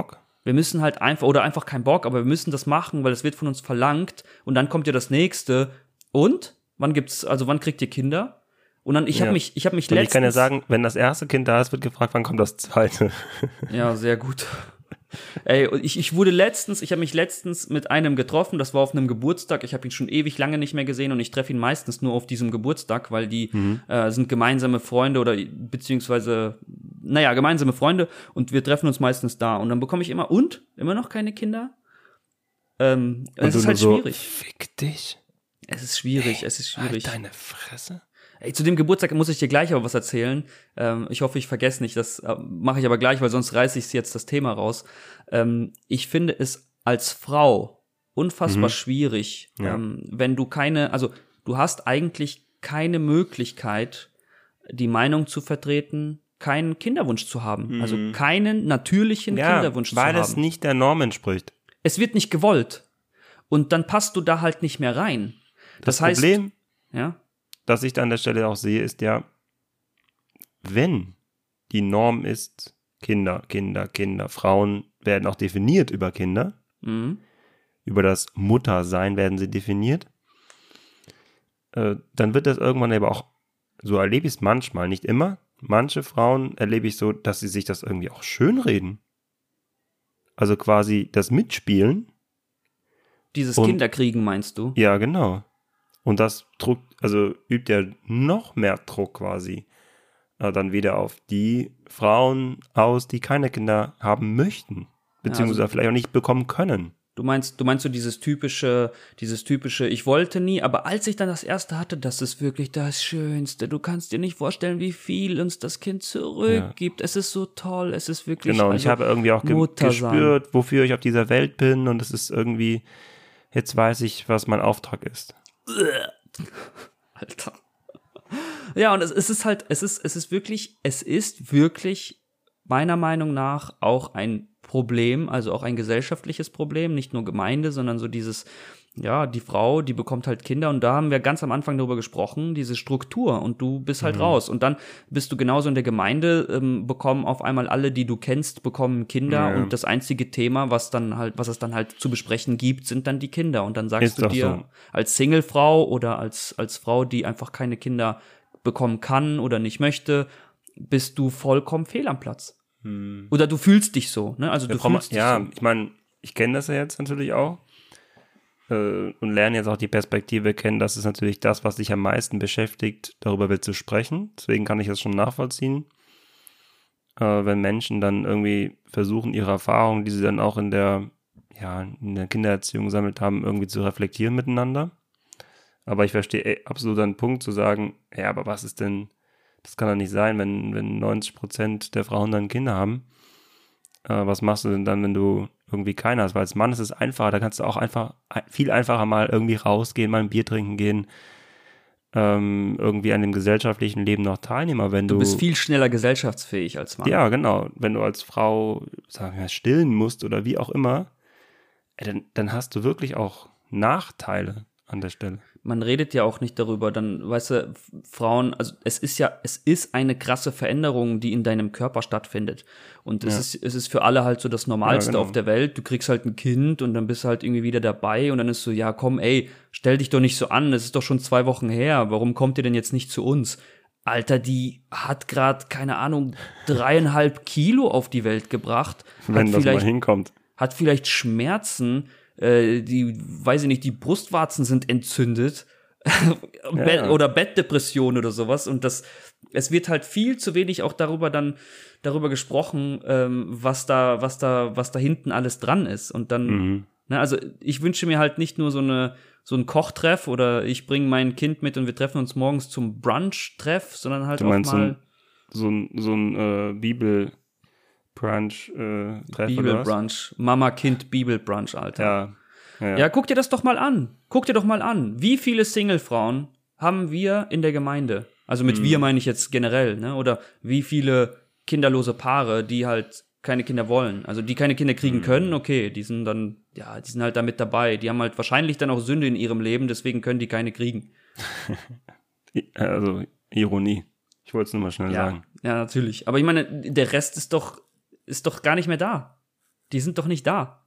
wir müssen halt einfach, oder einfach keinen Bock, aber wir müssen das machen, weil es wird von uns verlangt. Und dann kommt ja das nächste. Und? Wann gibt's, also wann kriegt ihr Kinder? Und dann, ich Ja. habe mich, ich habe mich Und letztens. ich kann ja sagen, wenn das erste Kind da ist, wird gefragt, wann kommt das zweite. Ja, sehr gut. Ey, und ich, ich wurde letztens, ich habe mich letztens mit einem getroffen, das war auf einem Geburtstag. Ich habe ihn schon ewig lange nicht mehr gesehen und ich treffe ihn meistens nur auf diesem Geburtstag, weil die äh, sind gemeinsame Freunde oder beziehungsweise, naja, gemeinsame Freunde und wir treffen uns meistens da. Und dann bekomme ich immer, und? Immer noch keine Kinder? Ähm, Und es ist halt so, schwierig. Fick dich. Es ist schwierig, es ist schwierig. Halt deine Fresse. Ey, zu dem Geburtstag muss ich dir gleich aber was erzählen. Ähm, ich hoffe, ich vergesse nicht. Das äh, mache ich aber gleich, weil sonst reiße ich jetzt das Thema raus. Ähm, ich finde es als Frau unfassbar schwierig, Ja. ähm, wenn du keine, also du hast eigentlich keine Möglichkeit, die Meinung zu vertreten, keinen Kinderwunsch zu haben. Also keinen natürlichen Ja, Kinderwunsch weil zu haben es nicht der Norm entspricht. es wird nicht gewollt. Und dann passt du da halt nicht mehr rein. Das, Das, heißt, Problem, ja, das ich da an der Stelle auch sehe, ist ja, wenn die Norm ist, Kinder, Kinder, Kinder, Frauen werden auch definiert über Kinder, mhm. über das Muttersein werden sie definiert, äh, dann wird das irgendwann aber auch, so erlebe ich es manchmal, nicht immer, manche Frauen erlebe ich so, dass sie sich das irgendwie auch schönreden. Also quasi das Mitspielen, dieses Und- Kinderkriegen meinst du? ja genau. Und das druckt, also übt ja noch mehr Druck quasi äh, dann wieder auf die Frauen aus, die keine Kinder haben möchten, beziehungsweise vielleicht auch nicht bekommen können. Du meinst, du meinst so dieses typische, dieses typische, ich wollte nie, aber als ich dann das erste hatte, das ist wirklich das Schönste. Du kannst dir nicht vorstellen, wie viel uns das Kind zurückgibt. Es ist so toll, es ist wirklich. Genau, und ich also, habe irgendwie auch ge gespürt, wofür ich auf dieser Welt bin und es ist irgendwie, jetzt weiß ich, was mein Auftrag ist. Alter. Ja, und es, es ist halt, es ist, es ist wirklich, es ist wirklich meiner Meinung nach auch ein Problem, also auch ein gesellschaftliches Problem, nicht nur Gemeinde, sondern so dieses, ja, die Frau, die bekommt halt Kinder und da haben wir ganz am Anfang darüber gesprochen, diese Struktur und du bist halt mhm. raus und dann bist du genauso in der Gemeinde, ähm, bekommen auf einmal alle, die du kennst, bekommen Kinder ja. und das einzige Thema, was dann halt, was es dann halt zu besprechen gibt, sind dann die Kinder und dann sagst Ist du dir so. als Singlefrau oder als, als Frau, die einfach keine Kinder bekommen kann oder nicht möchte, bist du vollkommen fehl am Platz. Hm. Oder du fühlst dich so, ne? Also du ja, fühlst dich ja, so. ich meine, ich kenne das ja jetzt natürlich auch äh, und lerne jetzt auch die Perspektive kennen, das ist natürlich das, was dich am meisten beschäftigt, darüber wird zu sprechen. Deswegen kann ich das schon nachvollziehen. Äh, wenn Menschen dann irgendwie versuchen, ihre Erfahrungen, die sie dann auch in der, ja, in der Kindererziehung gesammelt haben, irgendwie zu reflektieren miteinander. Aber ich verstehe ey, absolut einen Punkt zu sagen, ja, aber was ist denn, das kann doch nicht sein, wenn, wenn 90 Prozent der Frauen dann Kinder haben. Äh, was machst du denn dann, wenn du irgendwie keiner. Weil als Mann ist es einfacher, da kannst du auch einfach viel einfacher mal irgendwie rausgehen, mal ein Bier trinken gehen, ähm, irgendwie an dem gesellschaftlichen Leben noch teilnehmen. Wenn du, du bist viel schneller gesellschaftsfähig als Mann. Ja, genau. Wenn du als Frau, sagen wir, stillen musst oder wie auch immer, dann, dann hast du wirklich auch Nachteile an der Stelle man redet ja auch nicht darüber, dann, weißt du, Frauen, also es ist ja, es ist eine krasse Veränderung, die in deinem Körper stattfindet. Und es, ja. ist, es ist für alle halt so das Normalste ja, genau. auf der Welt. Du kriegst halt ein Kind und dann bist du halt irgendwie wieder dabei und dann ist so, ja, komm, ey, stell dich doch nicht so an, es ist doch schon zwei Wochen her, warum kommt ihr denn jetzt nicht zu uns? Alter, die hat gerade, keine Ahnung, dreieinhalb Kilo auf die Welt gebracht. Wenn das mal hinkommt. Hat vielleicht Schmerzen, äh, die, weiß ich nicht, die Brustwarzen sind entzündet ja. oder Bettdepression oder sowas und das, es wird halt viel zu wenig auch darüber dann darüber gesprochen, ähm, was da, was da, was da hinten alles dran ist und dann, mhm. ne, also ich wünsche mir halt nicht nur so eine so ein Kochtreff oder ich bringe mein Kind mit und wir treffen uns morgens zum Brunch-Treff, sondern halt du auch mal so ein, so ein äh, Bibel Brunch äh, Bibelbrunch. Mama Kind Bibelbrunch, Alter. Ja. ja. Ja, guck dir das doch mal an. Guck dir doch mal an. Wie viele Singlefrauen haben wir in der Gemeinde? Also mit mhm. wir meine ich jetzt generell, ne? Oder wie viele kinderlose Paare, die halt keine Kinder wollen. Also die keine Kinder kriegen mhm. können, okay, die sind dann, ja, die sind halt damit dabei. Die haben halt wahrscheinlich dann auch Sünde in ihrem Leben, deswegen können die keine kriegen. also Ironie. Ich wollte es nur mal schnell ja, sagen. Ja, natürlich. Aber ich meine, der Rest ist doch ist doch gar nicht mehr da. Die sind doch nicht da.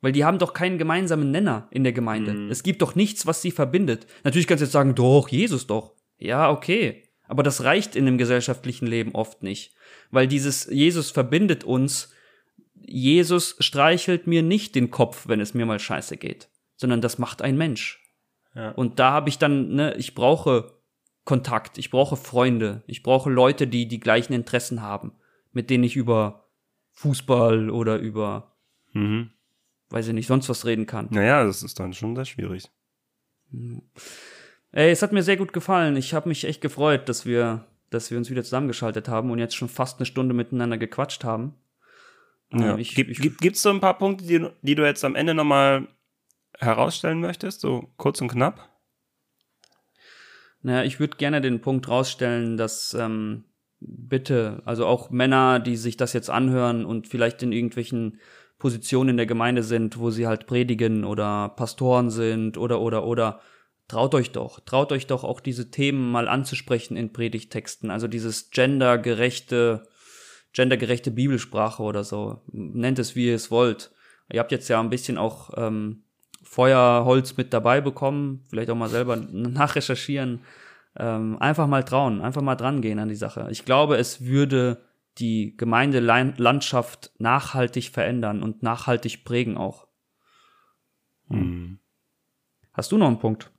Weil die haben doch keinen gemeinsamen Nenner in der Gemeinde. Mhm. Es gibt doch nichts, was sie verbindet. Natürlich kannst du jetzt sagen, doch, Jesus doch. Ja, okay. Aber das reicht in dem gesellschaftlichen Leben oft nicht. Weil dieses Jesus verbindet uns. Jesus streichelt mir nicht den Kopf, wenn es mir mal scheiße geht. Sondern das macht ein Mensch. Ja. Und da habe ich dann, ne, ich brauche Kontakt, ich brauche Freunde, ich brauche Leute, die die gleichen Interessen haben, mit denen ich über Fußball oder über, mhm. weiß ich nicht, sonst was reden kann. Naja, das ist dann schon sehr schwierig. Ey, es hat mir sehr gut gefallen. Ich habe mich echt gefreut, dass wir, dass wir uns wieder zusammengeschaltet haben und jetzt schon fast eine Stunde miteinander gequatscht haben. Ja. Ähm, ich, gibt es gibt, so ein paar Punkte, die, die du jetzt am Ende nochmal herausstellen möchtest, so kurz und knapp? Naja, ich würde gerne den Punkt rausstellen, dass ähm, bitte, also auch Männer, die sich das jetzt anhören und vielleicht in irgendwelchen Positionen in der Gemeinde sind, wo sie halt predigen oder Pastoren sind oder oder oder. Traut euch doch, traut euch doch auch diese Themen mal anzusprechen in Predigtexten, also dieses gendergerechte gendergerechte Bibelsprache oder so, nennt es wie ihr es wollt. Ihr habt jetzt ja ein bisschen auch ähm, Feuerholz mit dabei bekommen, vielleicht auch mal selber nachrecherchieren ähm, einfach mal trauen, einfach mal dran gehen an die Sache. Ich glaube, es würde die Gemeindelandschaft nachhaltig verändern und nachhaltig prägen auch. Mhm. Hast du noch einen Punkt?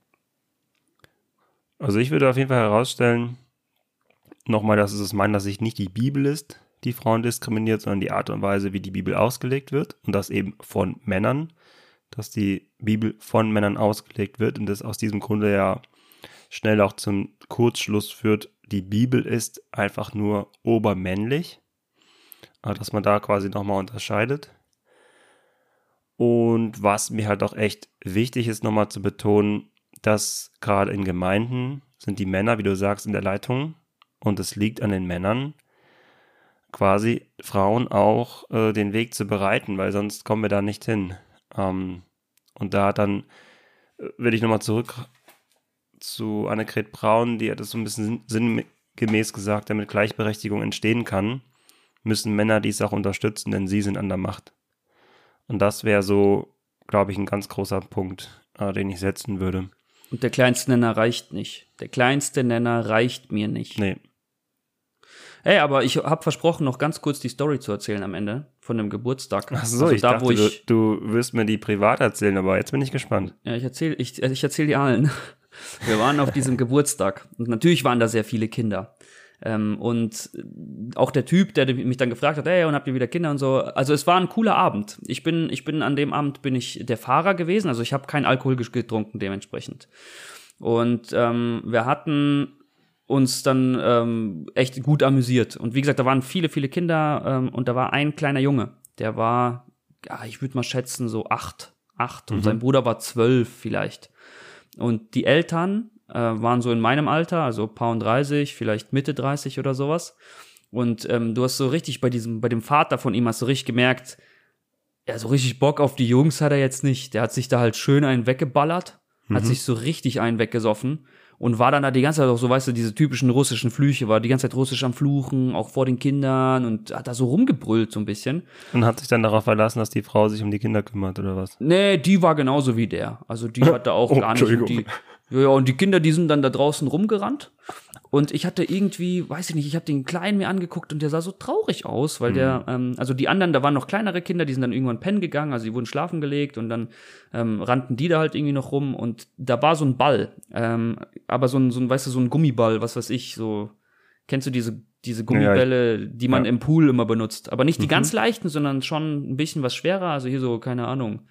Also ich würde auf jeden Fall herausstellen, nochmal, dass es aus meiner Sicht nicht die Bibel ist, die Frauen diskriminiert, sondern die Art und Weise, wie die Bibel ausgelegt wird und das eben von Männern, dass die Bibel von Männern ausgelegt wird und das aus diesem Grunde ja schnell auch zum Kurzschluss führt, die Bibel ist einfach nur obermännlich, also dass man da quasi nochmal unterscheidet. Und was mir halt auch echt wichtig ist, nochmal zu betonen, dass gerade in Gemeinden sind die Männer, wie du sagst, in der Leitung und es liegt an den Männern, quasi Frauen auch äh, den Weg zu bereiten, weil sonst kommen wir da nicht hin. Ähm, und da dann, äh, will ich nochmal zurück zu Annegret Braun, die hat es so ein bisschen sinngemäß gesagt, damit Gleichberechtigung entstehen kann, müssen Männer dies auch unterstützen, denn sie sind an der Macht. Und das wäre so, glaube ich, ein ganz großer Punkt, äh, den ich setzen würde. Und der kleinste Nenner reicht nicht. Der kleinste Nenner reicht mir nicht. Nee. Hey, aber ich habe versprochen, noch ganz kurz die Story zu erzählen am Ende von dem Geburtstag. Ach so, also ich da, dachte, wo ich, du, du wirst mir die privat erzählen, aber jetzt bin ich gespannt. Ja, ich erzähle ich, ich erzähl die allen. Wir waren auf diesem Geburtstag und natürlich waren da sehr viele Kinder. Ähm, und auch der Typ, der mich dann gefragt hat, hey, und habt ihr wieder Kinder und so. Also es war ein cooler Abend. Ich bin, ich bin an dem Abend bin ich der Fahrer gewesen, also ich habe kein Alkohol getrunken dementsprechend. Und ähm, wir hatten uns dann ähm, echt gut amüsiert. Und wie gesagt, da waren viele, viele Kinder ähm, und da war ein kleiner Junge, der war, ja, ich würde mal schätzen, so acht, acht mhm. und sein Bruder war zwölf vielleicht. Und die Eltern äh, waren so in meinem Alter, also paar und 30, vielleicht Mitte 30 oder sowas. Und ähm, du hast so richtig bei diesem, bei dem Vater von ihm hast du richtig gemerkt, ja, so richtig Bock auf die Jungs hat er jetzt nicht. Der hat sich da halt schön einen weggeballert, mhm. hat sich so richtig einen weggesoffen und war dann da die ganze Zeit auch so, weißt du, diese typischen russischen Flüche, war die ganze Zeit russisch am Fluchen, auch vor den Kindern und hat da so rumgebrüllt so ein bisschen. Und hat sich dann darauf verlassen, dass die Frau sich um die Kinder kümmert oder was? Nee, die war genauso wie der. Also die hatte auch oh, gar nicht. Und die, ja, und die Kinder, die sind dann da draußen rumgerannt. Und ich hatte irgendwie, weiß ich nicht, ich habe den Kleinen mir angeguckt und der sah so traurig aus, weil mhm. der, ähm, also die anderen, da waren noch kleinere Kinder, die sind dann irgendwann pennen gegangen, also die wurden schlafen gelegt und dann ähm, rannten die da halt irgendwie noch rum und da war so ein Ball, ähm, aber so ein, so ein, weißt du, so ein Gummiball, was weiß ich, so, kennst du diese, diese Gummibälle, ja, die man ja. im Pool immer benutzt, aber nicht die mhm. ganz leichten, sondern schon ein bisschen was schwerer, also hier so, keine Ahnung,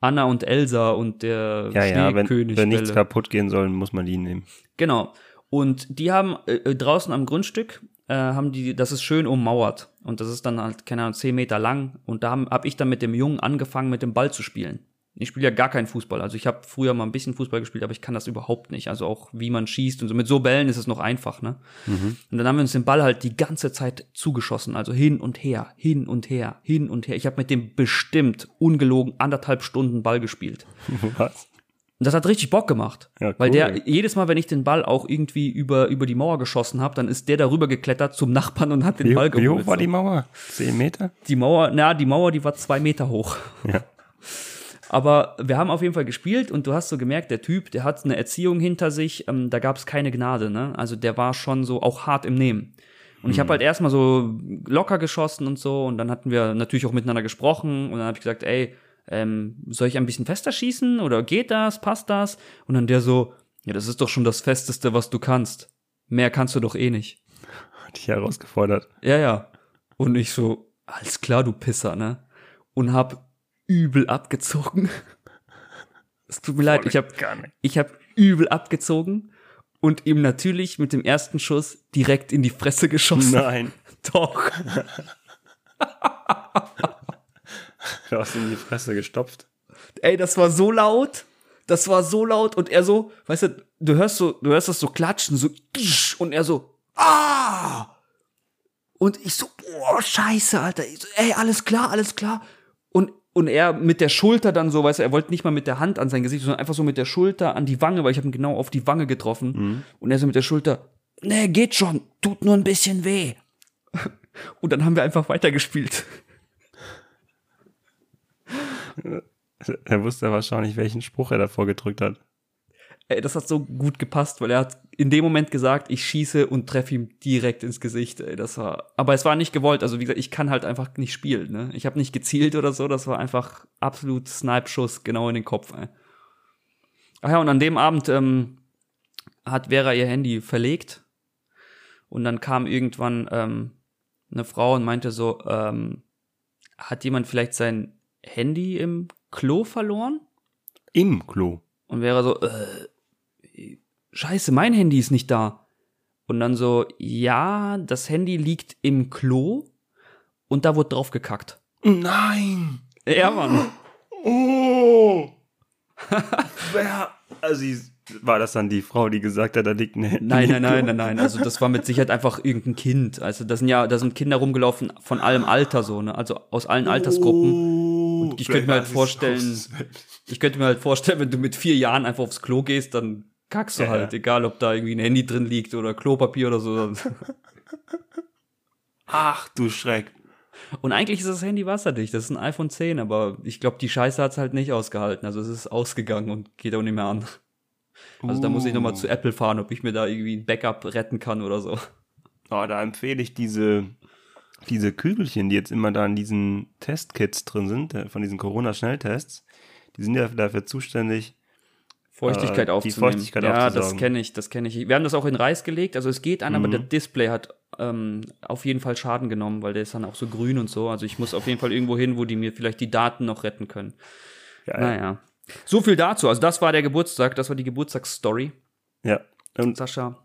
Anna und Elsa und der ja, ja, wenn, wenn nichts kaputt gehen soll, muss man die nehmen. Genau. Und die haben äh, äh, draußen am Grundstück, äh, haben die, das ist schön ummauert. Und das ist dann halt, keine Ahnung, zehn Meter lang. Und da habe hab ich dann mit dem Jungen angefangen, mit dem Ball zu spielen. Ich spiele ja gar keinen Fußball. Also ich habe früher mal ein bisschen Fußball gespielt, aber ich kann das überhaupt nicht. Also auch wie man schießt und so. Mit so Bällen ist es noch einfach, ne? Mhm. Und dann haben wir uns den Ball halt die ganze Zeit zugeschossen. Also hin und her, hin und her, hin und her. Ich habe mit dem bestimmt ungelogen anderthalb Stunden Ball gespielt. Was? Und das hat richtig Bock gemacht. Ja, cool. Weil der, jedes Mal, wenn ich den Ball auch irgendwie über, über die Mauer geschossen habe, dann ist der darüber geklettert zum Nachbarn und hat den wie, Ball geholt. Wie hoch war die Mauer? Zehn Meter? Die Mauer, na, die Mauer, die war zwei Meter hoch. Ja. Aber wir haben auf jeden Fall gespielt und du hast so gemerkt, der Typ, der hat eine Erziehung hinter sich, ähm, da gab es keine Gnade, ne? Also der war schon so auch hart im Nehmen. Und ich habe hm. halt erstmal so locker geschossen und so und dann hatten wir natürlich auch miteinander gesprochen und dann habe ich gesagt, ey, ähm, soll ich ein bisschen fester schießen oder geht das, passt das? Und dann der so, ja, das ist doch schon das Festeste, was du kannst. Mehr kannst du doch eh nicht. Hat dich herausgefordert. Ja, ja. Und ich so, alles klar, du Pisser, ne? Und hab übel abgezogen. Es tut mir leid, ich hab, ich hab übel abgezogen und ihm natürlich mit dem ersten Schuss direkt in die Fresse geschossen. Nein. Doch. Du hast in die Fresse gestopft. Ey, das war so laut. Das war so laut und er so, weißt du, du hörst so, du hörst das so klatschen, so und er so, ah! Und ich so, boah, scheiße, Alter. So, ey, alles klar, alles klar. Und, und er mit der Schulter dann so, weißt du, er wollte nicht mal mit der Hand an sein Gesicht, sondern einfach so mit der Schulter an die Wange, weil ich habe ihn genau auf die Wange getroffen. Mhm. Und er so mit der Schulter, nee, geht schon, tut nur ein bisschen weh. Und dann haben wir einfach weitergespielt. Er wusste wahrscheinlich, welchen Spruch er davor gedrückt hat. Ey, das hat so gut gepasst, weil er hat in dem Moment gesagt, ich schieße und treffe ihm direkt ins Gesicht. Ey, das war, aber es war nicht gewollt. Also wie gesagt, ich kann halt einfach nicht spielen. Ne? Ich habe nicht gezielt oder so. Das war einfach absolut Snipe-Schuss genau in den Kopf. Ey. Ach ja, und an dem Abend ähm, hat Vera ihr Handy verlegt und dann kam irgendwann ähm, eine Frau und meinte so, ähm, hat jemand vielleicht sein Handy im Klo verloren. Im Klo. Und wäre so, äh, scheiße, mein Handy ist nicht da. Und dann so, ja, das Handy liegt im Klo und da wurde drauf gekackt. Nein. Ja, Mann. Oh. Wer, also War das dann die Frau, die gesagt hat, da liegt eine Nein, nein, nein, nein, nein. Also das war mit Sicherheit einfach irgendein Kind. Also das sind ja, da sind Kinder rumgelaufen von allem Alter so, ne? Also aus allen Altersgruppen. Oh, Und ich könnte mir halt vorstellen, ich könnte mir halt vorstellen, wenn du mit vier Jahren einfach aufs Klo gehst, dann kackst du halt, egal ob da irgendwie ein Handy drin liegt oder Klopapier oder so. Ach du Schreck. Und eigentlich ist das Handy wasserdicht. Das ist ein iPhone 10, aber ich glaube, die Scheiße hat's halt nicht ausgehalten. Also es ist ausgegangen und geht auch nicht mehr an. Also da muss ich nochmal Uh. zu Apple fahren, ob ich mir da irgendwie ein Backup retten kann oder so. Oh, da empfehle ich diese, diese Kügelchen, die jetzt immer da in diesen Testkits drin sind, äh, von diesen Corona-Schnelltests. Die sind ja dafür zuständig. Feuchtigkeit Äh, die aufzunehmen. Feuchtigkeit ja, das kenne ich, das kenne ich. Wir haben das auch in Reis gelegt, also es geht an, aber Mhm. der Display hat ähm, auf jeden Fall Schaden genommen, weil der ist dann auch so grün und so. Also ich muss auf jeden Fall irgendwo hin, wo die mir vielleicht die Daten noch retten können. Ja, Naja. So viel dazu. Also das war der Geburtstag, das war die Geburtstagsstory. ja. Und Sascha.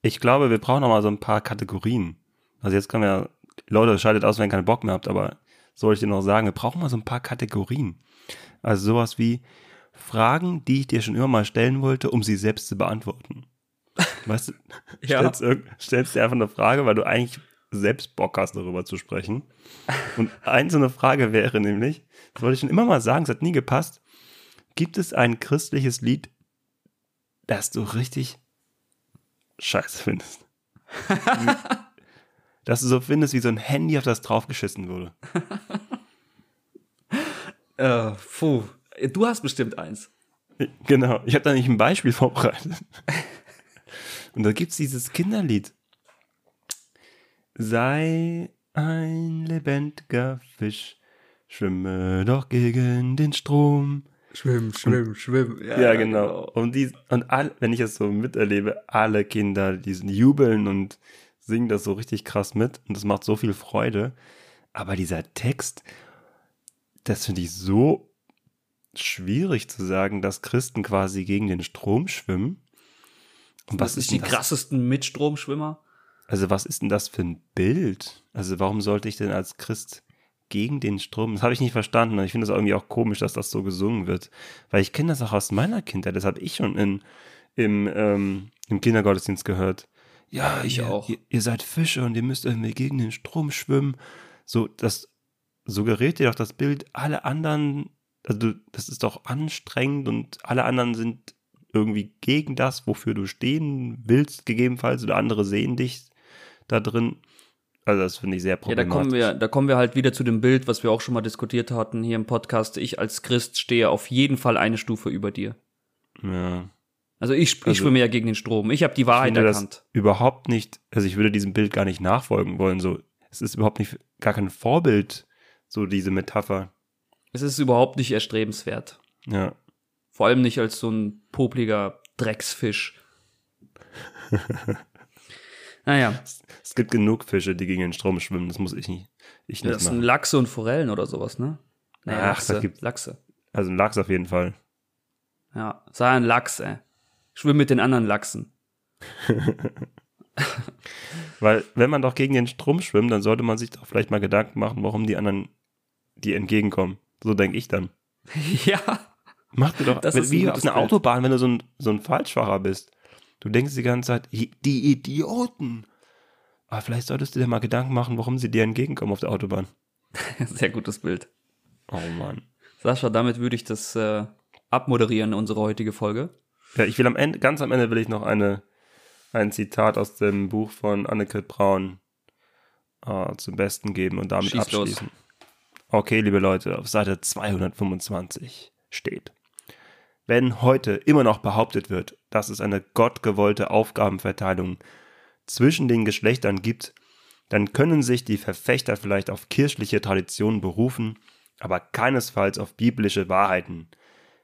ich glaube, wir brauchen noch mal so ein paar Kategorien. Also jetzt können wir, Leute, schaltet aus, wenn ihr keinen Bock mehr habt, aber soll ich dir noch sagen, wir brauchen mal so ein paar Kategorien. Also sowas wie Fragen, die ich dir schon immer mal stellen wollte, um sie selbst zu beantworten. Weißt du, Ja. stellst, stellst dir einfach eine Frage, weil du eigentlich selbst Bock hast, darüber zu sprechen. Und eine Frage wäre nämlich, das wollte ich schon immer mal sagen, es hat nie gepasst, gibt es ein christliches Lied, das du richtig scheiße findest? dass du so findest, wie so ein Handy, auf das draufgeschissen wurde. Äh, puh. Du hast bestimmt eins. Genau, ich habe da nicht ein Beispiel vorbereitet. Und da gibt's dieses Kinderlied. Sei ein lebendiger Fisch, schwimme doch gegen den Strom. Schwimm, schwimm, schwimm. Ja, genau. Und, die, und all, wenn ich es so miterlebe, alle Kinder, die jubeln und singen das so richtig krass mit und das macht so viel Freude. Aber dieser Text, das finde ich so schwierig zu sagen, dass Christen quasi gegen den Strom schwimmen. Und Was ist die das? krassesten Mitstromschwimmer? Also was ist denn das für ein Bild? Also warum sollte ich denn als Christ gegen den Strom? Das habe ich nicht verstanden. Und ich finde es irgendwie auch komisch, dass das so gesungen wird. Weil ich kenne das auch aus meiner Kindheit. Das habe ich schon in, im, ähm, im Kindergottesdienst gehört. Ja, ich ihr, auch. Ihr, ihr seid Fische und ihr müsst irgendwie gegen den Strom schwimmen. So, das suggeriert dir doch das Bild, alle anderen, also das ist doch anstrengend und alle anderen sind irgendwie gegen das, wofür du stehen willst, gegebenenfalls, oder andere sehen dich da drin. Also das finde ich sehr Ja, da problematisch. kommen wir, da kommen wir halt wieder zu dem Bild, was wir auch schon mal diskutiert hatten hier im Podcast. Ich als Christ stehe auf jeden Fall eine Stufe über dir. ja. Also ich, ich Also- schwimme ja gegen den Strom. Ich habe die Wahrheit ich finde erkannt. das überhaupt nicht, also ich würde diesem Bild gar nicht nachfolgen wollen. So, es ist überhaupt nicht, gar kein Vorbild, so diese Metapher. Es ist überhaupt nicht erstrebenswert. Ja. Vor allem nicht als so ein popliger Drecksfisch. naja, Es gibt genug Fische, die gegen den Strom schwimmen. Das muss ich nicht, ich nicht das sind machen. Lachse und Forellen oder sowas, ne? Nee, Ach, Lachse, da gibt's- Lachse. Also ein Lachs auf jeden Fall. Ja, sei ein Lachs, ey. Schwimm mit den anderen Lachsen. Weil, wenn man doch gegen den Strom schwimmt, dann sollte man sich doch vielleicht mal Gedanken machen, warum die anderen die entgegenkommen. So denke ich dann. ja. Mach dir doch, Das ein wie auf einer. Autobahn, wenn du so ein, so ein Falschfahrer bist. Du denkst die ganze Zeit, "I- die Idioten. Aber vielleicht solltest du dir mal Gedanken machen, warum sie dir entgegenkommen auf der Autobahn. Sehr gutes Bild. Oh Mann. Sascha, damit würde ich das äh, abmoderieren, unsere heutige Folge. Ja, ich will am Ende, ganz am Ende will ich noch eine, ein Zitat aus dem Buch von Anneke Braun äh, zum Besten geben und damit Schieß los. abschließen. Okay, liebe Leute, auf Seite 225 steht. Wenn heute immer noch behauptet wird, dass es eine gottgewollte Aufgabenverteilung zwischen den Geschlechtern gibt, dann können sich die Verfechter vielleicht auf kirchliche Traditionen berufen, aber keinesfalls auf biblische Wahrheiten.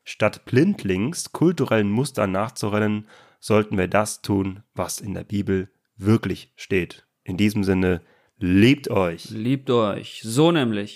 Statt blindlings kulturellen Mustern nachzurennen, sollten wir das tun, was in der Bibel wirklich steht. In diesem Sinne, liebt euch. Liebt euch. So nämlich.